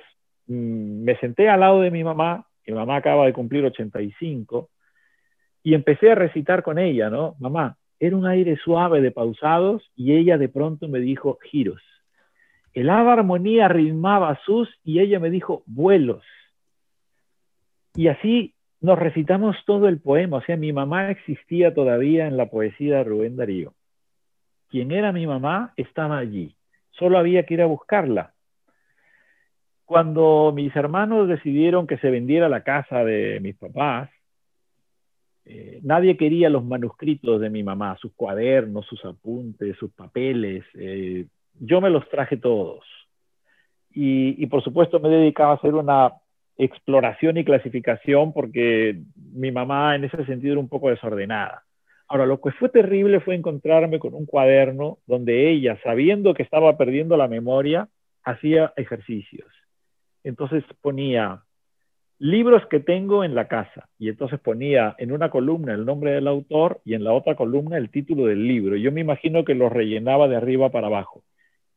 mm, me senté al lado de mi mamá, mi mamá acaba de cumplir 85, y empecé a recitar con ella, ¿no? Mamá, era un aire suave de pausados y ella de pronto me dijo giros. El ave armonía ritmaba sus y ella me dijo vuelos. Y así nos recitamos todo el poema, o sea, mi mamá existía todavía en la poesía de Rubén Darío. Quien era mi mamá estaba allí, solo había que ir a buscarla. Cuando mis hermanos decidieron que se vendiera la casa de mis papás, eh, nadie quería los manuscritos de mi mamá, sus cuadernos, sus apuntes, sus papeles. Eh, yo me los traje todos. Y, y, por supuesto me dedicaba a hacer una exploración y clasificación porque mi mamá en ese sentido era un poco desordenada. Ahora, lo que fue terrible fue encontrarme con un cuaderno donde ella, sabiendo que estaba perdiendo la memoria, hacía ejercicios. Entonces ponía libros que tengo en la casa y entonces ponía en una columna el nombre del autor y en la otra columna el título del libro. Yo me imagino que lo rellenaba de arriba para abajo.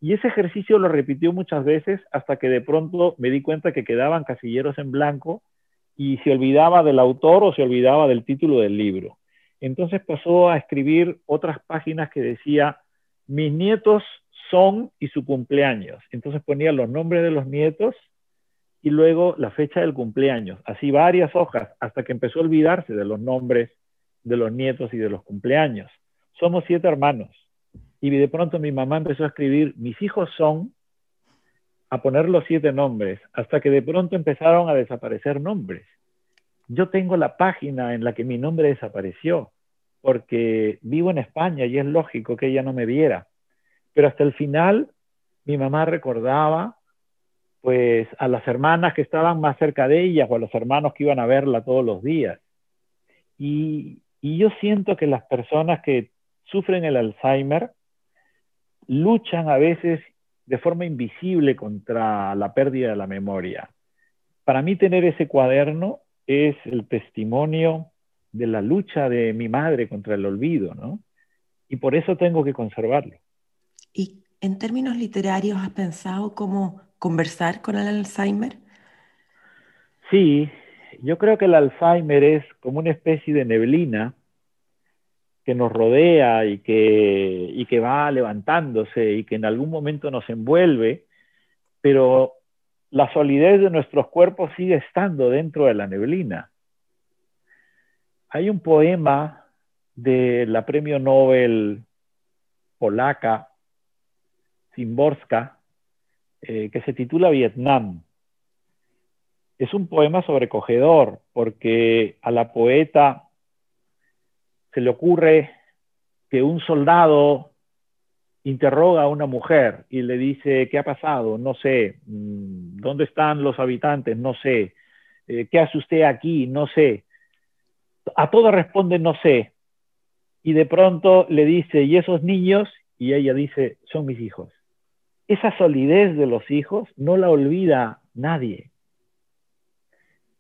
Y ese ejercicio lo repitió muchas veces hasta que de pronto me di cuenta que quedaban casilleros en blanco y se olvidaba del autor o se olvidaba del título del libro. Entonces pasó a escribir otras páginas que decía, mis nietos son y su cumpleaños. Entonces ponía los nombres de los nietos y luego la fecha del cumpleaños. Así varias hojas hasta que empezó a olvidarse de los nombres de los nietos y de los cumpleaños. Somos siete hermanos y de pronto mi mamá empezó a escribir, mis hijos son, a poner los siete nombres, hasta que de pronto empezaron a desaparecer nombres. Yo tengo la página en la que mi nombre desapareció, porque vivo en España y es lógico que ella no me viera. Pero hasta el final mi mamá recordaba pues a las hermanas que estaban más cerca de ellas o a los hermanos que iban a verla todos los días. Y, y yo siento que las personas que sufren el Alzheimer luchan a veces de forma invisible contra la pérdida de la memoria. Para mí tener ese cuaderno es el testimonio de la lucha de mi madre contra el olvido, ¿no? Y por eso tengo que conservarlo. ¿Y en términos literarios has pensado cómo conversar con el Alzheimer? Sí, yo creo que el Alzheimer es como una especie de neblina que nos rodea y que, y que va levantándose y que en algún momento nos envuelve, pero la solidez de nuestros cuerpos sigue estando dentro de la neblina. Hay un poema de la premio Nobel polaca, Zimborska, eh, que se titula Vietnam. Es un poema sobrecogedor porque a la poeta se le ocurre que un soldado interroga a una mujer y le dice, ¿qué ha pasado? No sé. Mm, ¿Dónde están los habitantes? No sé. Eh, ¿Qué hace usted aquí? No sé. A todo responde, no sé. Y de pronto le dice, ¿y esos niños? Y ella dice, son mis hijos. Esa solidez de los hijos no la olvida nadie.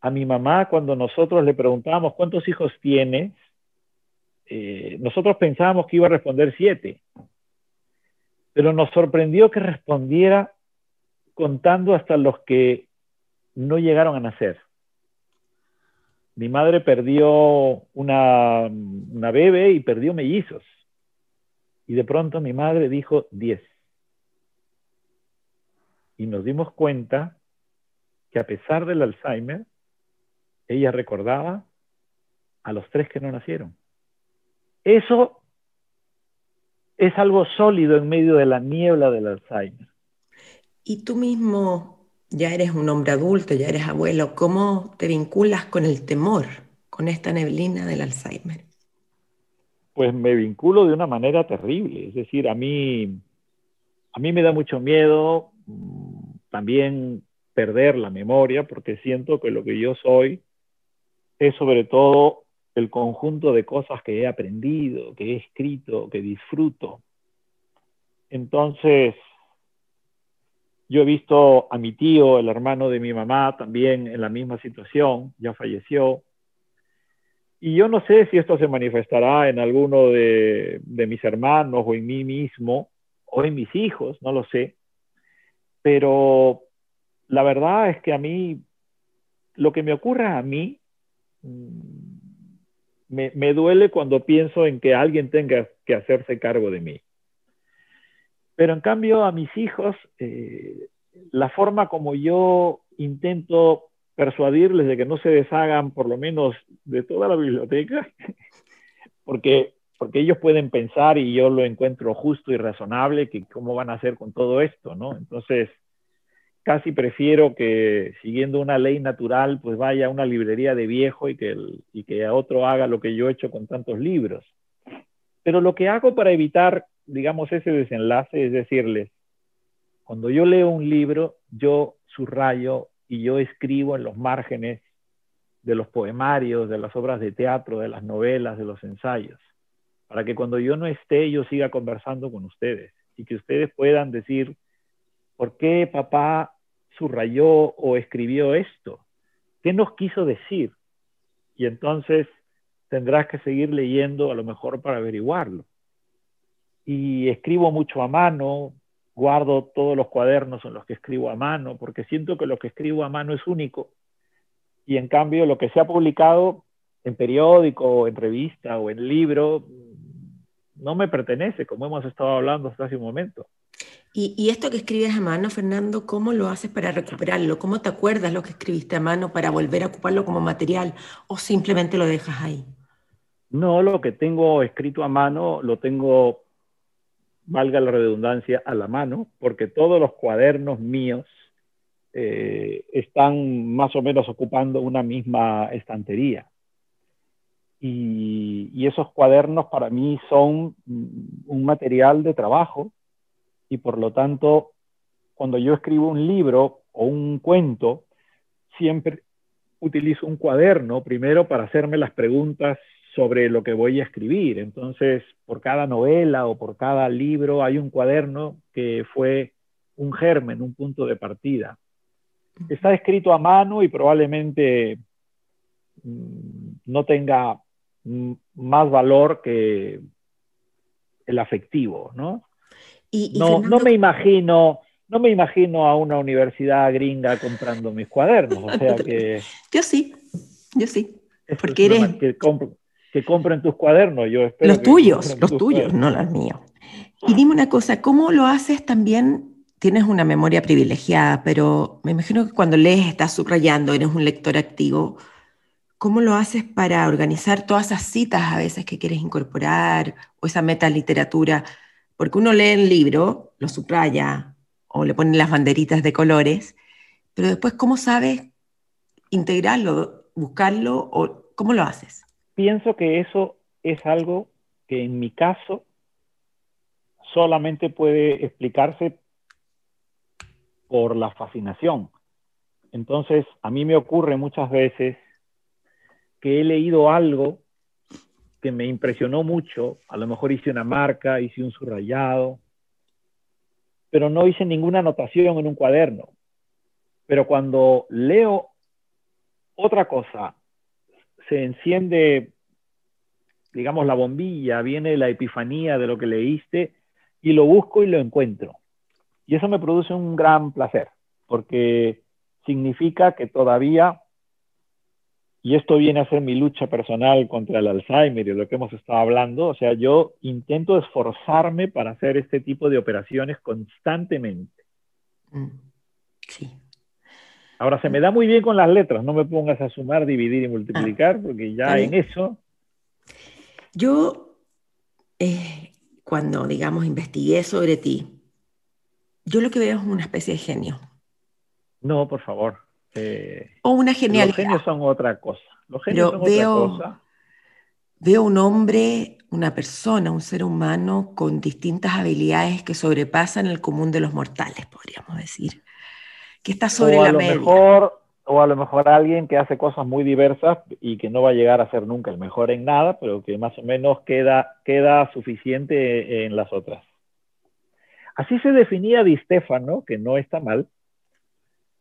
A mi mamá, cuando nosotros le preguntábamos, ¿cuántos hijos tienes? Eh, nosotros pensábamos que iba a responder siete, pero nos sorprendió que respondiera contando hasta los que no llegaron a nacer. Mi madre perdió una, una bebé y perdió mellizos. Y de pronto mi madre dijo diez. Y nos dimos cuenta que a pesar del Alzheimer, ella recordaba a los tres que no nacieron. Eso es algo sólido en medio de la niebla del Alzheimer. Y tú mismo ya eres un hombre adulto, ya eres abuelo, ¿cómo te vinculas con el temor, con esta neblina del Alzheimer? Pues me vinculo de una manera terrible, es decir, a mí, a mí me da mucho miedo también perder la memoria porque siento que lo que yo soy es sobre todo el conjunto de cosas que he aprendido, que he escrito, que disfruto. Entonces, yo he visto a mi tío, el hermano de mi mamá, también en la misma situación, ya falleció. Y yo no sé si esto se manifestará en alguno de, mis hermanos o en mí mismo o en mis hijos, no lo sé. Pero la verdad es que a mí, lo que me ocurre a mí, mm, me, duele cuando pienso en que alguien tenga que hacerse cargo de mí. Pero en cambio a mis hijos, eh, la forma como yo intento persuadirles de que no se deshagan por lo menos de toda la biblioteca, porque, porque ellos pueden pensar y yo lo encuentro justo y razonable, que cómo van a hacer con todo esto, ¿no? Entonces, casi prefiero que siguiendo una ley natural, pues vaya a una librería de viejo y que, y que a otro haga lo que yo he hecho con tantos libros. Pero lo que hago para evitar, digamos, ese desenlace es decirles, cuando yo leo un libro, yo subrayo y yo escribo en los márgenes de los poemarios, de las obras de teatro, de las novelas, de los ensayos, para que cuando yo no esté, yo siga conversando con ustedes y que ustedes puedan decir, ¿por qué papá subrayó o escribió esto? ¿Qué nos quiso decir? Y entonces tendrás que seguir leyendo a lo mejor para averiguarlo. Y escribo mucho a mano, guardo todos los cuadernos en los que escribo a mano, porque siento que lo que escribo a mano es único. Y en cambio lo que se ha publicado en periódico, en revista o en libro, no me pertenece, como hemos estado hablando hasta hace un momento. Y, esto que escribes a mano, Fernando, ¿cómo lo haces para recuperarlo? ¿Cómo te acuerdas lo que escribiste a mano para volver a ocuparlo como material o simplemente lo dejas ahí? No, lo que tengo escrito a mano lo tengo, valga la redundancia, a la mano, porque todos los cuadernos míos eh, están más o menos ocupando una misma estantería. Y esos cuadernos para mí son un material de trabajo y por lo tanto, cuando yo escribo un libro o un cuento, siempre utilizo un cuaderno primero para hacerme las preguntas sobre lo que voy a escribir. Entonces, por cada novela o por cada libro hay un cuaderno que fue un germen, un punto de partida. Está escrito a mano y probablemente mm, no tenga más valor que el afectivo, ¿no? no, no me imagino no me imagino a una universidad gringa comprando mis cuadernos, o sea que... Yo sí, yo sí. Porque eres... Que, que, compren tus cuadernos, yo espero. Los tuyos, los tuyos, no los míos. Y dime una cosa, ¿cómo lo haces también? Tienes una memoria privilegiada, pero me imagino que cuando lees estás subrayando, eres un lector activo. ¿Cómo lo haces para organizar todas esas citas a veces que quieres incorporar o esa meta literatura? Porque uno lee el libro, lo subraya, o le ponen las banderitas de colores, pero después, ¿cómo sabes integrarlo, buscarlo o cómo lo haces? Pienso que eso es algo que en mi caso solamente puede explicarse por la fascinación. Entonces, a mí me ocurre muchas veces que he leído algo que me impresionó mucho, a lo mejor hice una marca, hice un subrayado, pero no hice ninguna anotación en un cuaderno. Pero cuando leo otra cosa, se enciende, digamos, la bombilla, viene la epifanía de lo que leíste y lo busco y lo encuentro. Y eso me produce un gran placer, porque significa que todavía y esto viene a ser mi lucha personal contra el Alzheimer y lo que hemos estado hablando. O sea, yo intento esforzarme para hacer este tipo de operaciones constantemente. Mm, sí. Ahora, se me da muy bien con las letras. No me pongas a sumar, dividir y multiplicar, ah, porque ya en eso... Yo, eh, cuando, digamos, investigué sobre ti, yo lo que veo es una especie de genio. No, por favor. Eh, o una genialidad. Los genios son otra cosa. Los genios son veo, otra cosa. Veo un hombre, una persona, un ser humano con distintas habilidades que sobrepasan el común de los mortales, podríamos decir. Que está sobre o a lo Mejor, o a lo mejor alguien que hace cosas muy diversas y que no va a llegar a ser nunca el mejor en nada, pero que más o menos queda, queda suficiente en las otras. Así se definía Di Stefano, que no está mal,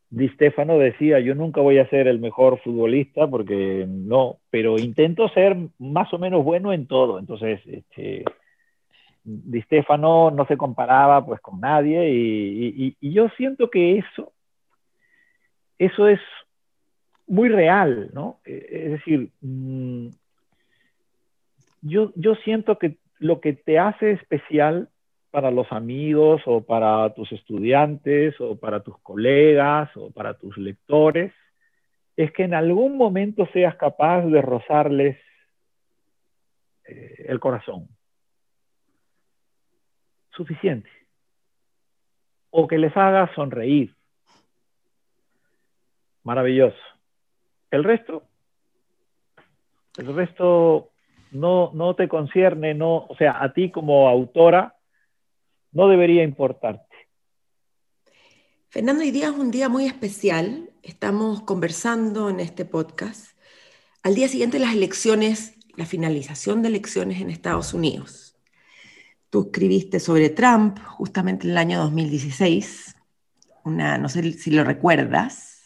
Di Stefano decía, yo nunca voy a ser el mejor futbolista porque no, pero intento ser más o menos bueno en todo. Entonces, este, Di Stefano no se comparaba pues con nadie y, yo siento que eso, eso es muy real, ¿no? E, es decir, mm, yo, yo siento que lo que te hace especial para los amigos o para tus estudiantes o para tus colegas o para tus lectores, es que en algún momento seas capaz de rozarles eh, el corazón. Suficiente. O que les hagas sonreír. Maravilloso. El resto, el resto no, no te concierne, no, o sea, a ti como autora, no debería importarte. Fernando, hoy día es un día muy especial. Estamos conversando en este podcast. Al día siguiente las elecciones, la finalización de elecciones en Estados Unidos. Tú escribiste sobre Trump justamente en el año 2016. Una, no sé si lo recuerdas.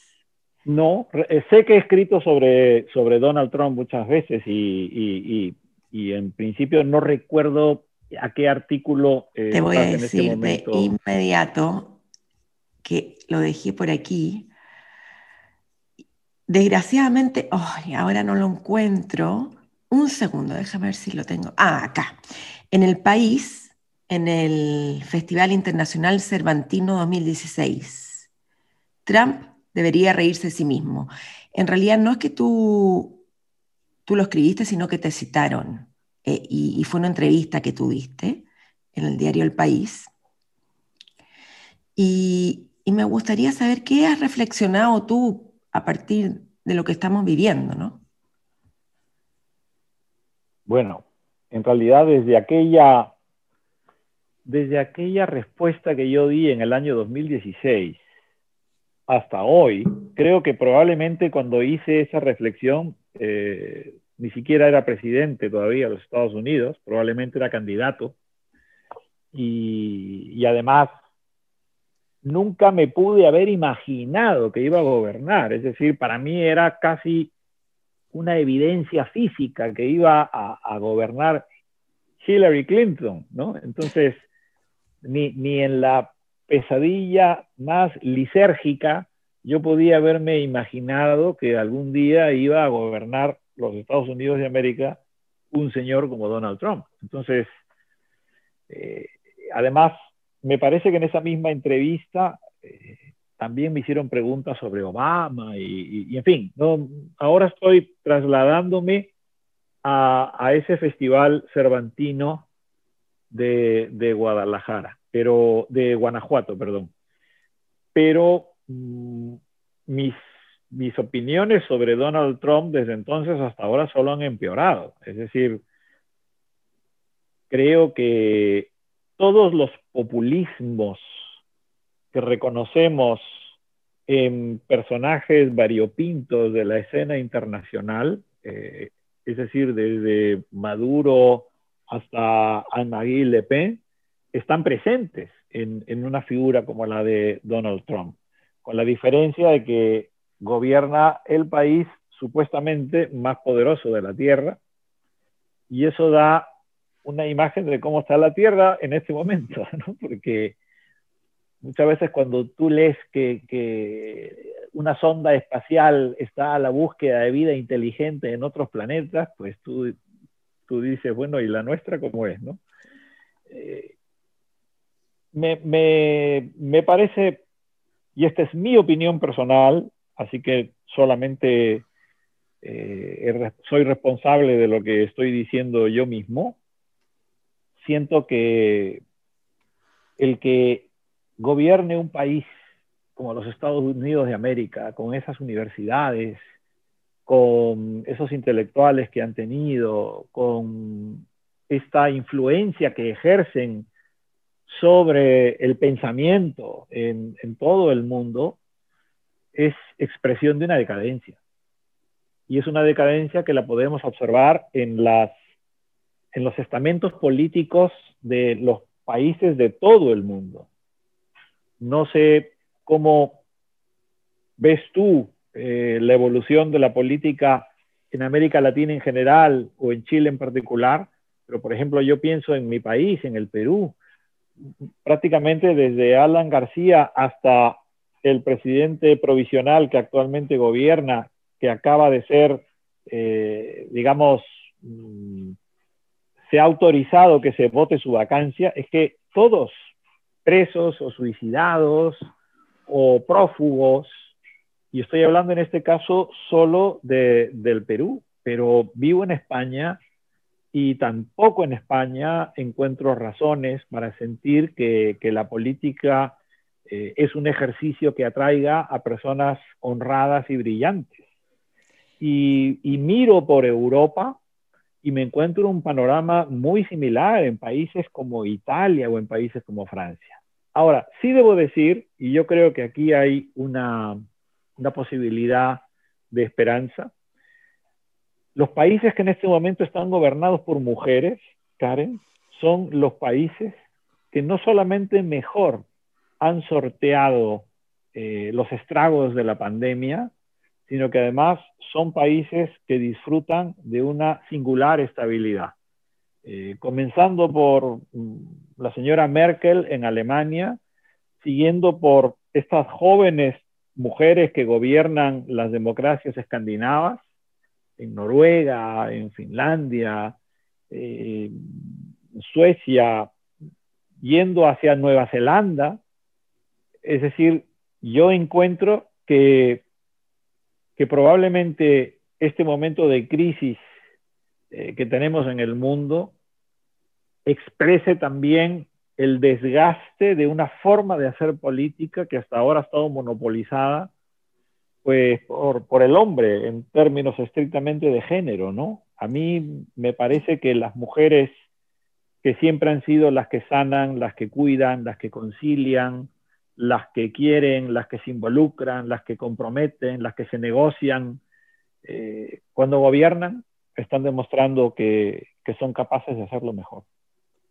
No, eh, sé que he escrito sobre, sobre Donald Trump muchas veces y, y en principio no recuerdo a qué artículo eh, Te voy a este decir de inmediato que lo dejé por aquí. Desgraciadamente, ahora no lo encuentro. Un segundo, déjame ver si lo tengo. Ah, acá. En el país, en el Festival Internacional Cervantino 2016, Trump debería reírse de sí mismo. En realidad no es que tú, tú lo escribiste, sino que te citaron. Eh, y, fue una entrevista que tuviste en el diario El País. Y, me gustaría saber qué has reflexionado tú a partir de lo que estamos viviendo, ¿no? Bueno, en realidad desde aquella, desde aquella respuesta que yo di en el año 2016 hasta hoy, creo que probablemente cuando hice esa reflexión, eh, ni siquiera era presidente todavía de los Estados Unidos, probablemente era candidato. Y, además, nunca me pude haber imaginado que iba a gobernar. Es decir, para mí era casi una evidencia física que iba a, a gobernar Hillary Clinton, ¿no? Entonces, ni, ni en la pesadilla más lisérgica yo podía haberme imaginado que algún día iba a gobernar los Estados Unidos de América un señor como Donald Trump. Entonces, eh, además, me parece que en esa misma entrevista eh, también me hicieron preguntas sobre Obama y, en fin, no, ahora estoy trasladándome a, a ese festival cervantino de, de, Guadalajara, pero de Guanajuato, perdón. Pero mmm, mis, mis opiniones sobre Donald Trump desde entonces hasta ahora solo han empeorado. Es decir, creo que todos los populismos que reconocemos en personajes variopintos de la escena internacional, eh, es decir, desde Maduro hasta Anne-Marie Le Pen, están presentes en, en, una figura como la de Donald Trump, con la diferencia de que gobierna el país supuestamente más poderoso de la Tierra, y eso da una imagen de cómo está la Tierra en este momento, ¿no? porque muchas veces cuando tú lees que, una sonda espacial está a la búsqueda de vida inteligente en otros planetas, pues tú, tú dices, bueno, ¿y la nuestra cómo es? ¿no? Eh, me, me, me, parece, y esta es mi opinión personal, así que solamente eh, soy responsable de lo que estoy diciendo yo mismo, siento que el que gobierne un país como los Estados Unidos de América, con esas universidades, con esos intelectuales que han tenido, con esta influencia que ejercen sobre el pensamiento en, en, todo el mundo, es expresión de una decadencia. Y es una decadencia que la podemos observar en, las, en los estamentos políticos de los países de todo el mundo. No sé cómo ves tú eh, la evolución de la política en América Latina en general o en Chile en particular, pero por ejemplo yo pienso en mi país, en el Perú, prácticamente desde Alan García hasta el presidente provisional que actualmente gobierna, que acaba de ser, eh, digamos, mm, se ha autorizado que se vote su vacancia, es que todos presos o suicidados o prófugos, y estoy hablando en este caso solo de, del Perú, pero vivo en España y tampoco en España encuentro razones para sentir que la política eh, es un ejercicio que atraiga a personas honradas y brillantes. Y, y, miro por Europa y me encuentro un panorama muy similar en países como Italia o en países como Francia. Ahora, sí debo decir, y yo creo que aquí hay una, una posibilidad de esperanza, los países que en este momento están gobernados por mujeres, Karen, son los países que no solamente mejor han sorteado eh, los estragos de la pandemia, sino que además son países que disfrutan de una singular estabilidad. Eh, comenzando por mm, la señora Merkel en Alemania, siguiendo por estas jóvenes mujeres que gobiernan las democracias escandinavas, en Noruega, en Finlandia, eh, Suecia, yendo hacia Nueva Zelanda. Es decir, yo encuentro que, probablemente este momento de crisis eh, que tenemos en el mundo exprese también el desgaste de una forma de hacer política que hasta ahora ha estado monopolizada pues por, por, el hombre en términos estrictamente de género, ¿no? A mí me parece que las mujeres que siempre han sido las que sanan, las que cuidan, las que concilian, las que quieren, las que se involucran, las que comprometen, las que se negocian, eh, cuando gobiernan, están demostrando que, que son capaces de hacerlo mejor.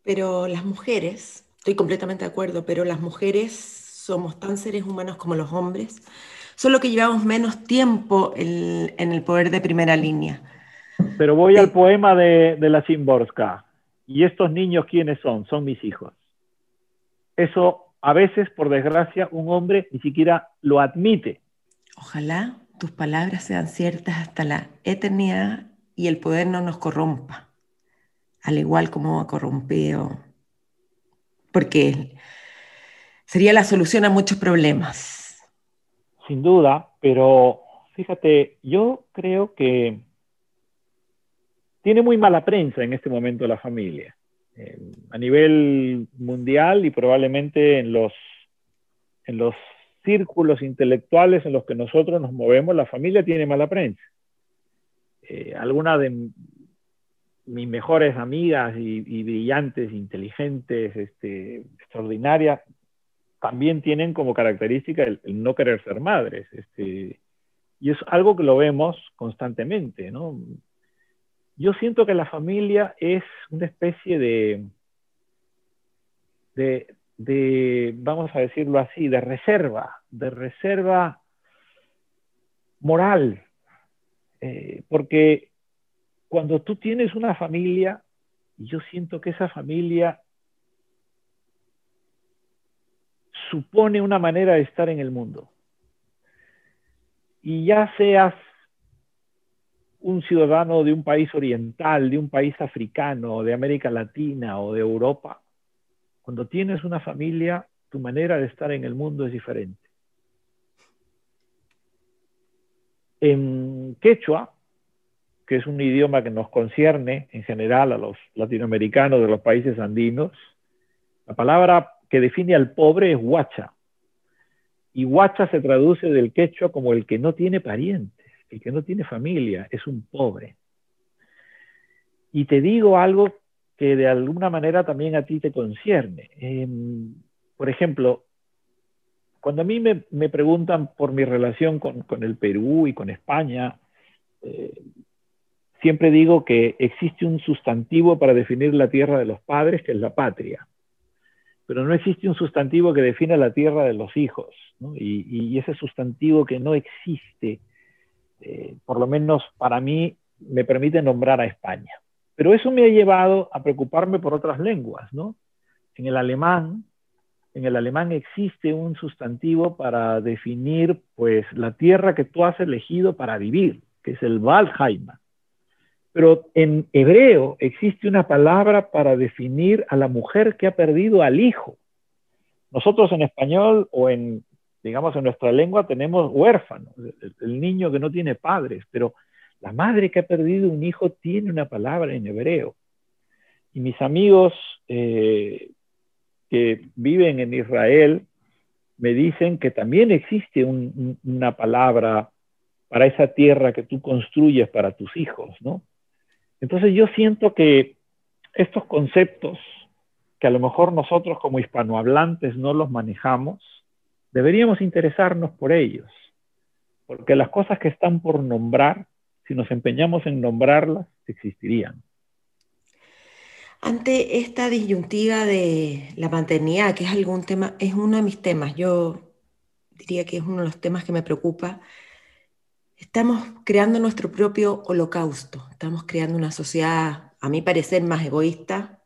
Pero las mujeres, estoy completamente de acuerdo, pero las mujeres somos tan seres humanos como los hombres, solo que llevamos menos tiempo en, en el poder de primera línea. Pero voy al poema de, de la Simborska. ¿Y estos niños quiénes son? Son mis hijos. Eso a veces, por desgracia, un hombre ni siquiera lo admite. Ojalá tus palabras sean ciertas hasta la eternidad y el poder no nos corrompa, al igual como ha corrompido, porque sería la solución a muchos problemas. Sin duda, pero fíjate, yo creo que tiene muy mala prensa en este momento la familia a nivel mundial y probablemente en los, en los círculos intelectuales en los que nosotros nos movemos, la familia tiene mala prensa. Eh, algunas de mis mejores amigas y, brillantes, inteligentes, este, extraordinarias, también tienen como característica el, no querer ser madres. Este, y es algo que lo vemos constantemente, ¿no? Yo siento que la familia es una especie de, de, vamos a decirlo así, de reserva, de reserva moral. Eh, porque cuando tú tienes una familia, yo siento que esa familia supone una manera de estar en el mundo. Y ya seas un ciudadano de un país oriental, de un país africano, de América Latina o de Europa, cuando tienes una familia, tu manera de estar en el mundo es diferente. En quechua, que es un idioma que nos concierne en general a los latinoamericanos de los países andinos, la palabra que define al pobre es huacha. Y huacha se traduce del quechua como el que no tiene pariente el que no tiene familia es un pobre. Y te digo algo que de alguna manera también a ti te concierne. Em, por ejemplo, cuando a mí me, preguntan por mi relación con, el Perú y con España, eh, siempre digo que existe un sustantivo para definir la tierra de los padres, que es la patria. Pero no existe un sustantivo que defina la tierra de los hijos. y, ese sustantivo que no existe eh, por lo menos para mí, me permite nombrar a España. Pero eso me ha llevado a preocuparme por otras lenguas, ¿no? En el alemán, en el alemán existe un sustantivo para definir, pues, la tierra que tú has elegido para vivir, que es el Valheim. Pero en hebreo existe una palabra para definir a la mujer que ha perdido al hijo. Nosotros en español o en digamos, en nuestra lengua tenemos huérfanos, el, niño que no tiene padres, pero la madre que ha perdido un hijo tiene una palabra en hebreo. Y mis amigos eh, que viven en Israel me dicen que también existe una palabra para esa tierra que tú construyes para tus hijos, ¿no? Entonces yo siento que estos conceptos, que a lo mejor nosotros como hispanohablantes no los manejamos, deberíamos interesarnos por ellos, porque las cosas que están por nombrar, si nos empeñamos en nombrarlas, existirían. Ante esta disyuntiva de la maternidad, que es algún tema, es uno de mis temas, yo diría que es uno de los temas que me preocupa, estamos creando nuestro propio holocausto, estamos creando una sociedad, a mi parecer, más egoísta,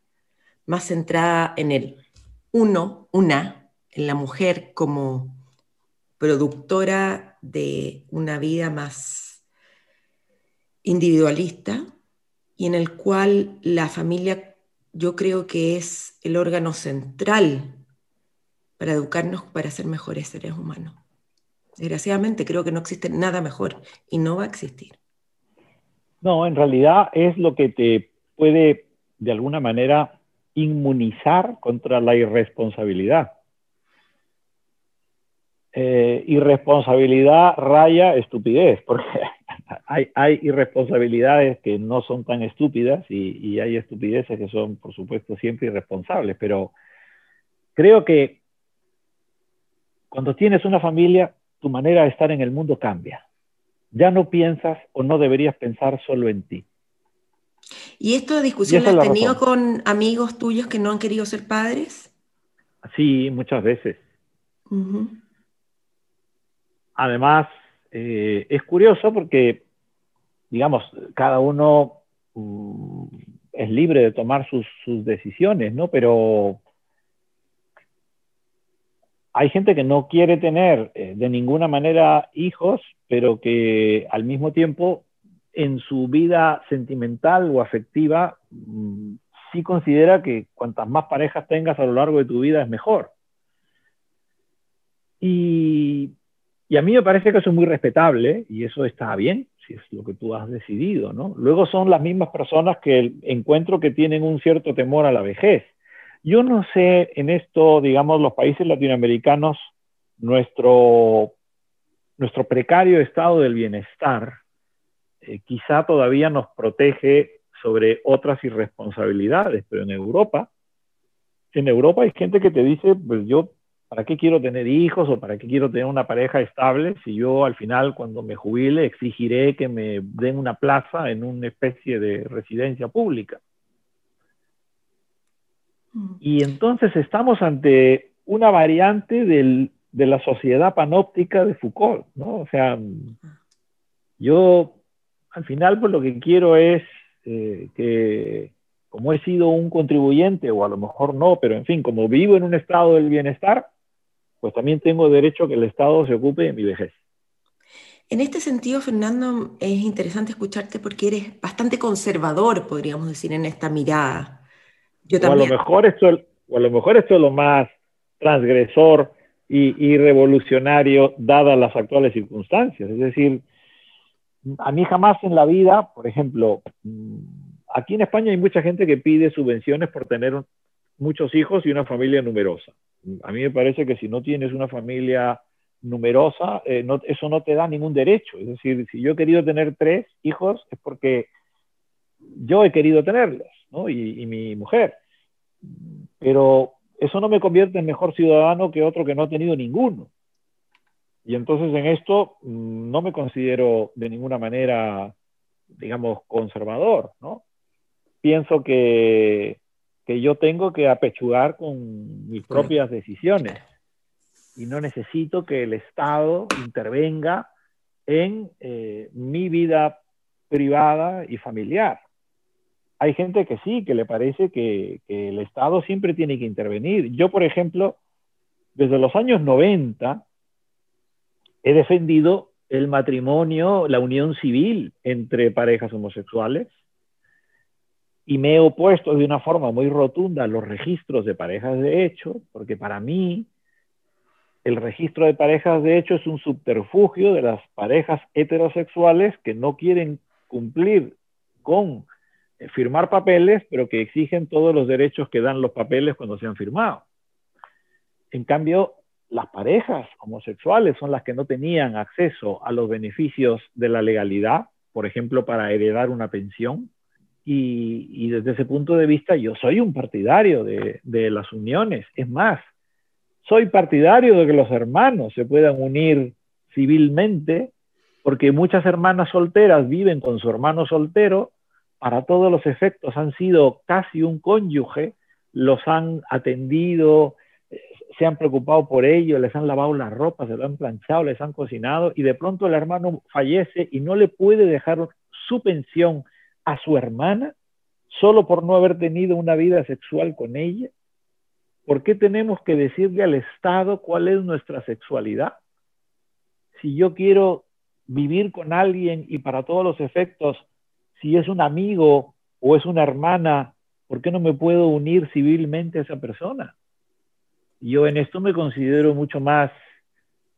más centrada en el uno, una, en la mujer como productora de una vida más individualista y en el cual la familia yo creo que es el órgano central para educarnos para ser mejores seres humanos. Desgraciadamente creo que no existe nada mejor y no va a existir. No, en realidad es lo que te puede de alguna manera inmunizar contra la irresponsabilidad. Eh, irresponsabilidad raya estupidez, porque hay, hay, irresponsabilidades que no son tan estúpidas y, y, hay estupideces que son, por supuesto, siempre irresponsables, pero creo que cuando tienes una familia, tu manera de estar en el mundo cambia. Ya no piensas o no deberías pensar solo en ti. ¿Y esta discusión la has tenido con amigos tuyos que no han querido ser padres? Sí, muchas veces. Además, eh, es curioso porque, digamos, cada uno mm, es libre de tomar sus, decisiones, ¿no? Pero hay gente que no quiere tener eh, de ninguna manera hijos, pero que al mismo tiempo en su vida sentimental o afectiva mm, sí considera que cuantas más parejas tengas a lo largo de tu vida es mejor. Y, a mí me parece que eso es muy respetable y eso está bien, si es lo que tú has decidido, ¿no? Luego son las mismas personas que encuentro que tienen un cierto temor a la vejez. Yo no sé en esto, digamos, los países latinoamericanos, nuestro, nuestro precario estado del bienestar eh, quizá todavía nos protege sobre otras irresponsabilidades, pero en Europa, en Europa hay gente que te dice, pues yo, ¿para qué quiero tener hijos o para qué quiero tener una pareja estable si yo al final cuando me jubile exigiré que me den una plaza en una especie de residencia pública? Mm. Y entonces estamos ante una variante del, de la sociedad panóptica de Foucault, ¿no? O sea, yo al final pues lo que quiero es eh, que como he sido un contribuyente, o a lo mejor no, pero en fin, como vivo en un estado del bienestar, pues también tengo derecho a que el Estado se ocupe de mi vejez. En este sentido, Fernando, es interesante escucharte porque eres bastante conservador, podríamos decir, en esta mirada. Yo también. O a lo mejor esto, o a lo mejor esto es lo más transgresor y, y revolucionario dadas las actuales circunstancias. Es decir, a mí jamás en la vida, por ejemplo, mm, aquí en España hay mucha gente que pide subvenciones por tener muchos hijos y una familia numerosa. A mí me parece que si no tienes una familia numerosa, eh, eso no te da ningún derecho. Es decir, si yo he querido tener tres hijos es porque yo he querido tenerlos, ¿no? Y, y mi mujer. Pero eso no me convierte en mejor ciudadano que otro que no ha tenido ninguno. Y entonces en esto mm, no me considero de ninguna manera, digamos, conservador, ¿no? Pienso que, que yo tengo que apechugar con mis propias decisiones y no necesito que el Estado intervenga en eh, mi vida privada y familiar. Hay gente que sí, que le parece que, que, el Estado siempre tiene que intervenir. Yo, por ejemplo, desde los años 90, he defendido el matrimonio, la unión civil entre parejas homosexuales y me he opuesto de una forma muy rotunda a los registros de parejas de hecho, porque para mí el registro de parejas de hecho es un subterfugio de las parejas heterosexuales que no quieren cumplir con eh, firmar papeles, pero que exigen todos los derechos que dan los papeles cuando se han firmado. En cambio, las parejas homosexuales son las que no tenían acceso a los beneficios de la legalidad, por ejemplo, para heredar una pensión. Y, desde ese punto de vista yo soy un partidario de, de las uniones. Es más, soy partidario de que los hermanos se puedan unir civilmente, porque muchas hermanas solteras viven con su hermano soltero, para todos los efectos han sido casi un cónyuge, los han atendido, se han preocupado por ello, les han lavado las ropas, se lo han planchado, les han cocinado y de pronto el hermano fallece y no le puede dejar su pensión a su hermana solo por no haber tenido una vida sexual con ella? ¿Por qué tenemos que decirle al Estado cuál es nuestra sexualidad? Si yo quiero vivir con alguien y para todos los efectos, si es un amigo o es una hermana, ¿por qué no me puedo unir civilmente a esa persona? Yo en esto me considero mucho más,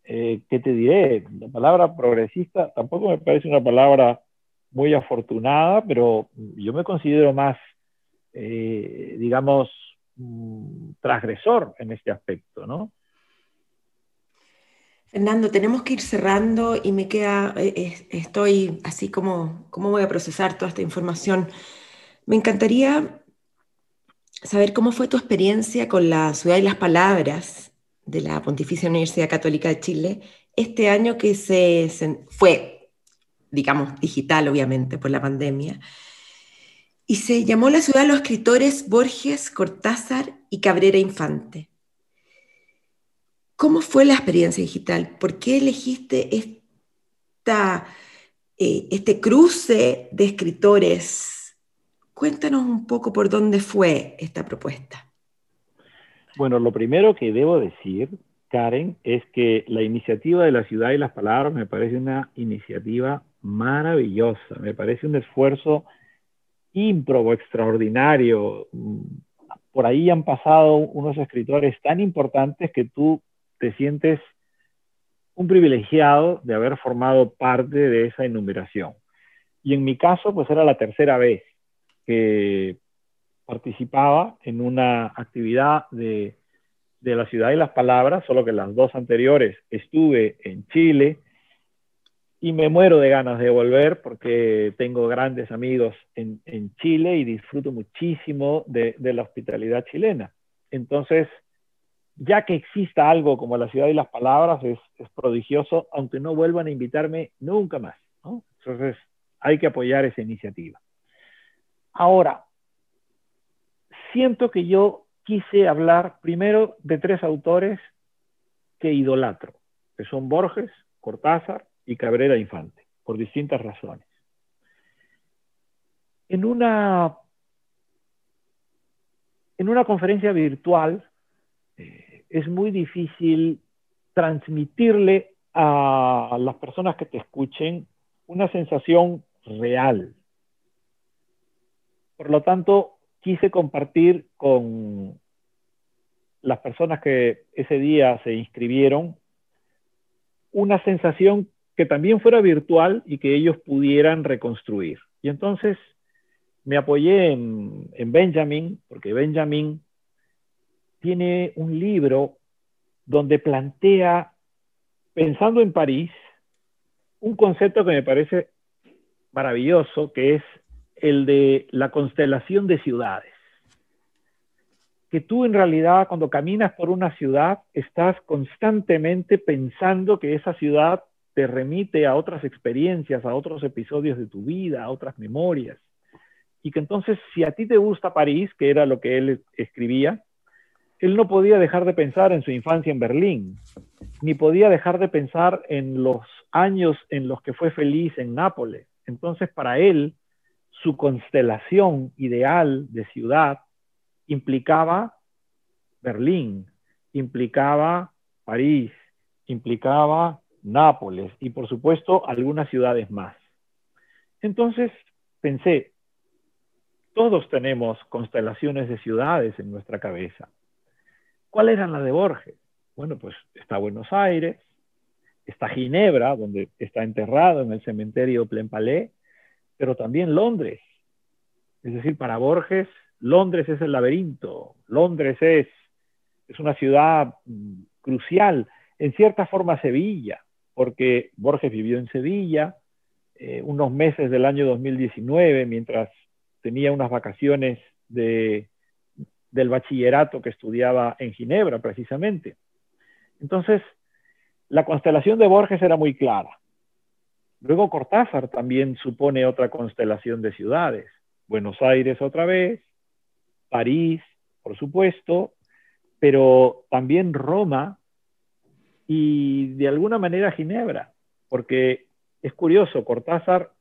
eh, ¿qué te diré? La palabra progresista tampoco me parece una palabra muy afortunada, pero yo me considero más, eh, digamos, mm, transgresor en este aspecto, ¿no? Fernando, tenemos que ir cerrando y me queda, eh, estoy así como, ¿cómo voy a procesar toda esta información? Me encantaría saber cómo fue tu experiencia con la ciudad y las palabras de la Pontificia Universidad Católica de Chile, este año que se, fue, digamos, digital obviamente por la pandemia, y se llamó la ciudad de los escritores Borges, Cortázar y Cabrera Infante. ¿Cómo fue la experiencia digital? ¿Por qué elegiste esta, eh, este cruce de escritores? Cuéntanos un poco por dónde fue esta propuesta. Bueno, lo primero que debo decir, Karen, es que la iniciativa de la ciudad y las palabras me parece una iniciativa maravillosa, me parece un esfuerzo ímprobo, extraordinario. Por ahí han pasado unos escritores tan importantes que tú te sientes un privilegiado de haber formado parte de esa enumeración. Y en mi caso, pues era la tercera vez que participaba en una actividad de, de la ciudad y las palabras, solo que las dos anteriores estuve en Chile y me muero de ganas de volver porque tengo grandes amigos en, en Chile y disfruto muchísimo de, de la hospitalidad chilena. Entonces, ya que exista algo como la ciudad y las palabras, es, prodigioso, aunque no vuelvan a invitarme nunca más. Entonces, hay que apoyar esa iniciativa. Ahora, siento que yo quise hablar primero de tres autores que idolatro, que son Borges, Cortázar y Cabrera Infante, por distintas razones. En una, en una conferencia virtual eh, es muy difícil transmitirle a las personas que te escuchen una sensación real. Por lo tanto, quise compartir con las personas que ese día se inscribieron una sensación que también fuera virtual y que ellos pudieran reconstruir. Y entonces me apoyé en, en Benjamin, porque Benjamin tiene un libro donde plantea, pensando en París, un concepto que me parece maravilloso, que es el de la constelación de ciudades. Que tú en realidad cuando caminas por una ciudad estás constantemente pensando que esa ciudad te remite a otras experiencias, a otros episodios de tu vida, a otras memorias. Y que entonces si a ti te gusta París, que era lo que él escribía, él no podía dejar de pensar en su infancia en Berlín, ni podía dejar de pensar en los años en los que fue feliz en Nápoles. Entonces, para él, su constelación ideal de ciudad implicaba Berlín, implicaba París, implicaba Nápoles y, por supuesto, algunas ciudades más. Entonces, pensé, todos tenemos constelaciones de ciudades en nuestra cabeza. ¿Cuál era la de Borges? Bueno, pues está Buenos Aires, está Ginebra, donde está enterrado en el cementerio Plen Palais, pero también Londres. Es decir, para Borges, Londres es el laberinto, Londres es, es una ciudad mm, crucial, en cierta forma Sevilla, porque Borges vivió en Sevilla eh, unos meses del año 2019, mientras tenía unas vacaciones de, del bachillerato que estudiaba en Ginebra, precisamente. Entonces, la constelación de Borges era muy clara. Luego Cortázar también supone otra constelación de ciudades. Buenos Aires otra vez, París, por supuesto, pero también Roma y de alguna manera Ginebra, porque es curioso, Cortázar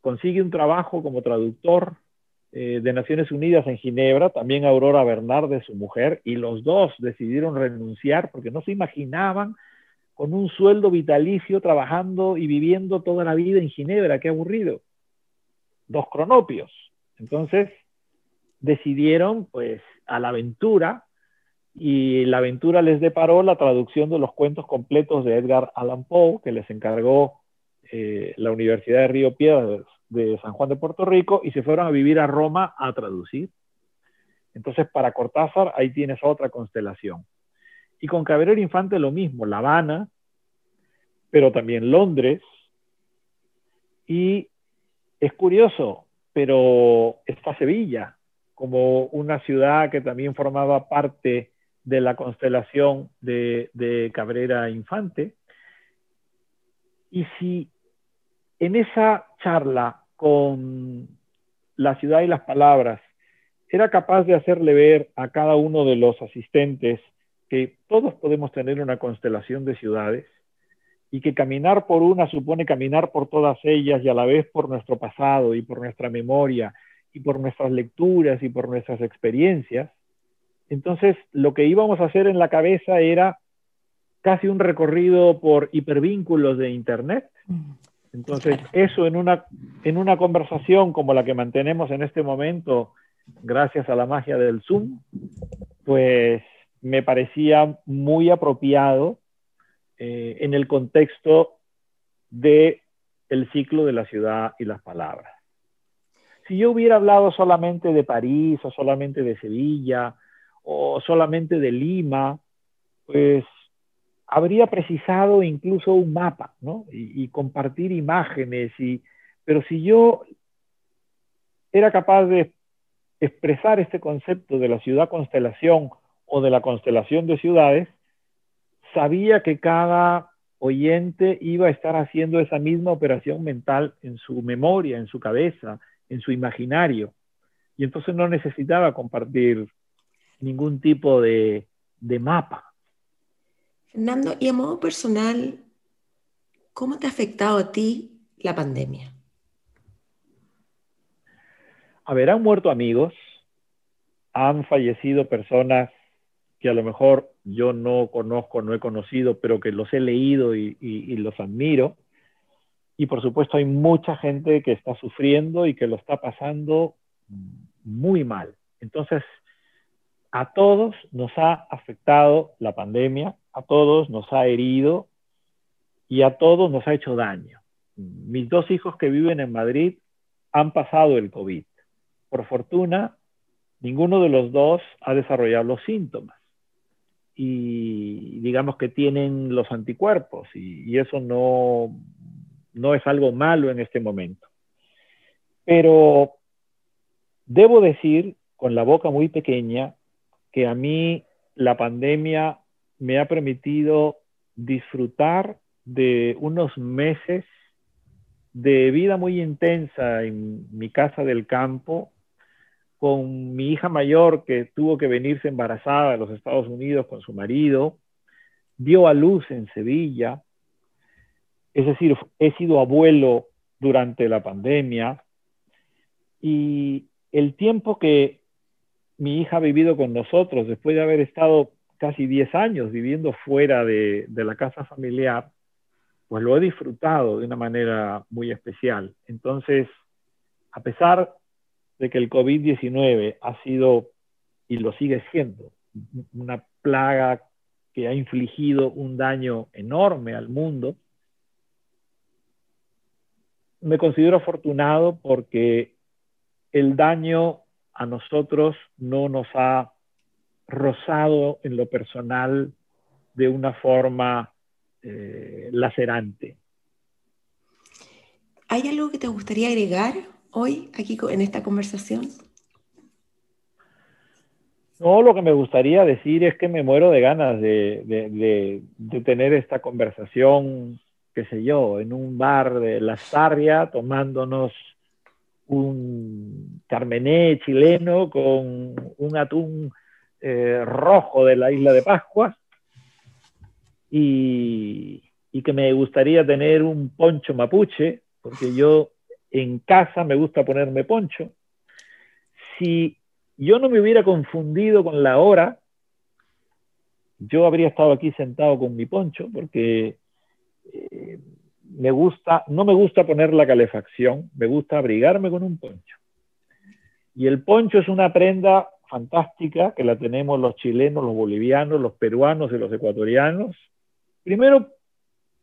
consigue un trabajo como traductor eh, de Naciones Unidas en Ginebra, también Aurora Bernard su mujer, y los dos decidieron renunciar porque no se imaginaban con un sueldo vitalicio trabajando y viviendo toda la vida en Ginebra, qué aburrido. Dos cronopios. Entonces decidieron pues a la aventura y la aventura les deparó la traducción de los cuentos completos de Edgar Allan Poe que les encargó eh, la Universidad de Río Piedras de San Juan de Puerto Rico y se fueron a vivir a Roma a traducir. Entonces, para Cortázar, ahí tienes otra constelación. Y con Cabrera Infante lo mismo, La Habana, pero también Londres. Y es curioso, pero está Sevilla como una ciudad que también formaba parte de la constelación de, de Cabrera Infante. Y si en esa charla con la ciudad y las palabras era capaz de hacerle ver a cada uno de los asistentes que todos podemos tener una constelación de ciudades y que caminar por una supone caminar por todas ellas y a la vez por nuestro pasado y por nuestra memoria y por nuestras lecturas y por nuestras experiencias, entonces lo que íbamos a hacer en la cabeza era casi un recorrido por hipervínculos de Internet. Entonces, eso en una, en una conversación como la que mantenemos en este momento, gracias a la magia del Zoom, pues me parecía muy apropiado eh, en el contexto de el ciclo de la ciudad y las palabras. Si yo hubiera hablado solamente de París o solamente de Sevilla o solamente de Lima, pues habría precisado incluso un mapa, ¿no? Y, compartir imágenes, y, pero si yo era capaz de expresar este concepto de la ciudad constelación o de la constelación de ciudades, sabía que cada oyente iba a estar haciendo esa misma operación mental en su memoria, en su cabeza, en su imaginario. Y entonces no necesitaba compartir ningún tipo de, de mapa. Fernando, y a modo personal, ¿cómo te ha afectado a ti la pandemia? A ver, han muerto amigos, han fallecido personas que a lo mejor yo no conozco, no he conocido, pero que los he leído y, los admiro. Y por supuesto hay mucha gente que está sufriendo y que lo está pasando muy mal. Entonces, a todos nos ha afectado la pandemia, a todos nos ha herido y a todos nos ha hecho daño. Mis dos hijos que viven en Madrid han pasado el COVID. Por fortuna, ninguno de los dos ha desarrollado los síntomas y digamos que tienen los anticuerpos y, eso no, no es algo malo en este momento. Pero debo decir con la boca muy pequeña que a mí la pandemia me ha permitido disfrutar de unos meses de vida muy intensa en mi casa del campo, con mi hija mayor que tuvo que venirse embarazada a los Estados Unidos con su marido, dio a luz en Sevilla, es decir, he sido abuelo durante la pandemia. Y el tiempo que mi hija ha vivido con nosotros, después de haber estado casi 10 años viviendo fuera de, de la casa familiar, pues lo he disfrutado de una manera muy especial. Entonces, a pesar de que el COVID-19 ha sido y lo sigue siendo una plaga que ha infligido un daño enorme al mundo, me considero afortunado porque el daño a nosotros no nos ha rozado en lo personal de una forma eh, lacerante. ¿Hay algo que te gustaría agregar hoy aquí en esta conversación? No, lo que me gustaría decir es que me muero de ganas de, tener esta conversación, qué sé yo, en un bar de La Sarria, tomándonos un carmené chileno con un atún eh, rojo de la isla de Pascua y, que me gustaría tener un poncho mapuche, porque yo en casa me gusta ponerme poncho. Si yo no me hubiera confundido con la hora, yo habría estado aquí sentado con mi poncho porque eh, me gusta, no me gusta poner la calefacción, me gusta abrigarme con un poncho. Y el poncho es una prenda fantástica que la tenemos los chilenos, los bolivianos, los peruanos y los ecuatorianos. Primero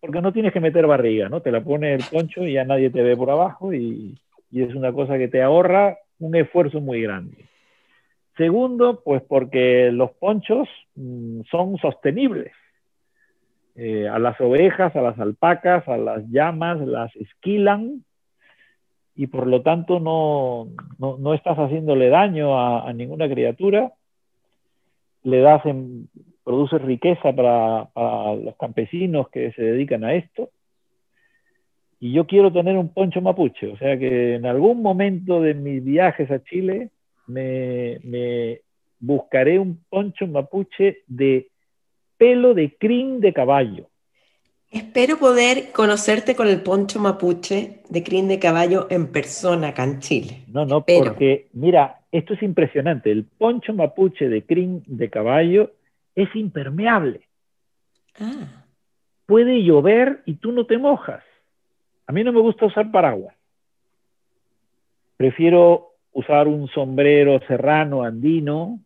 porque no tienes que meter barriga, ¿no? Te la pones el poncho y ya nadie te ve por abajo y, es una cosa que te ahorra un esfuerzo muy grande. Segundo, pues porque los ponchos mm, son sostenibles. Eh, a las ovejas, a las alpacas, a las llamas, las esquilan y por lo tanto no, no, estás haciéndole daño a, a, ninguna criatura. le das produce riqueza para, los campesinos que se dedican a esto. Y yo quiero tener un poncho mapuche, o sea que en algún momento de mis viajes a Chile me, me buscaré un poncho mapuche de pelo de crin de caballo. Espero poder conocerte con el poncho mapuche de crin de caballo en persona acá en Chile. No, no, porque mira, esto es impresionante. El poncho mapuche de crin de caballo es impermeable. Ah. Puede llover y tú no te mojas. A mí no me gusta usar paraguas. Prefiero usar un sombrero serrano andino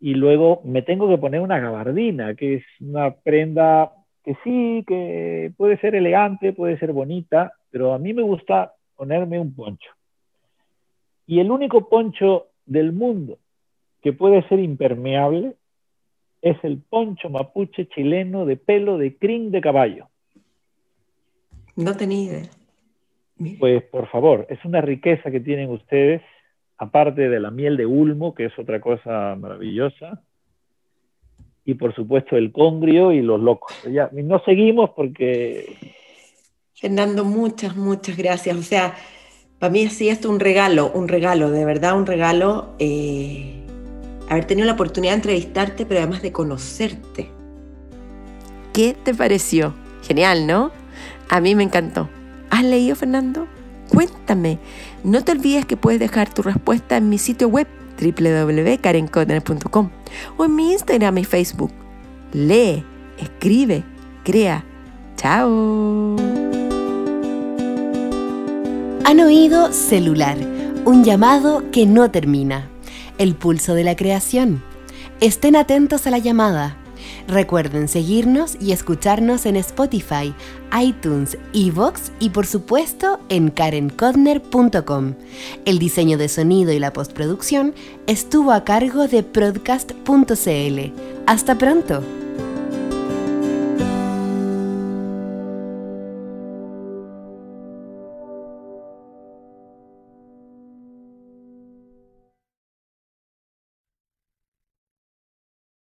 y luego me tengo que poner una gabardina, que es una prenda que sí, que puede ser elegante, puede ser bonita, pero a mí me gusta ponerme un poncho. Y el único poncho del mundo que puede ser impermeable es el poncho mapuche chileno de pelo de crin de caballo. No tenía idea. Pues por favor, es una riqueza que tienen ustedes, aparte de la miel de ulmo, que es otra cosa maravillosa, y por supuesto el congrio y los locos. Ya, no seguimos porque... Fernando, muchas, muchas gracias. O sea, para mí sí esto un regalo, un regalo, de verdad un regalo, eh, haber tenido la oportunidad de entrevistarte, pero además de conocerte. ¿Qué te pareció? Genial, ¿no? A mí me encantó. ¿Has leído, Fernando? Cuéntame. No te olvides que puedes dejar tu respuesta en mi sitio web www.karenkotner.com o en mi Instagram y Facebook. Lee, escribe, crea. Chao. Han oído celular, un llamado que no termina. El pulso de la creación. Estén atentos a la llamada. Recuerden seguirnos y escucharnos en Spotify, iTunes, Evox y por supuesto en karencodner.com. El diseño de sonido y la postproducción estuvo a cargo de Broadcast.cl. Hasta pronto.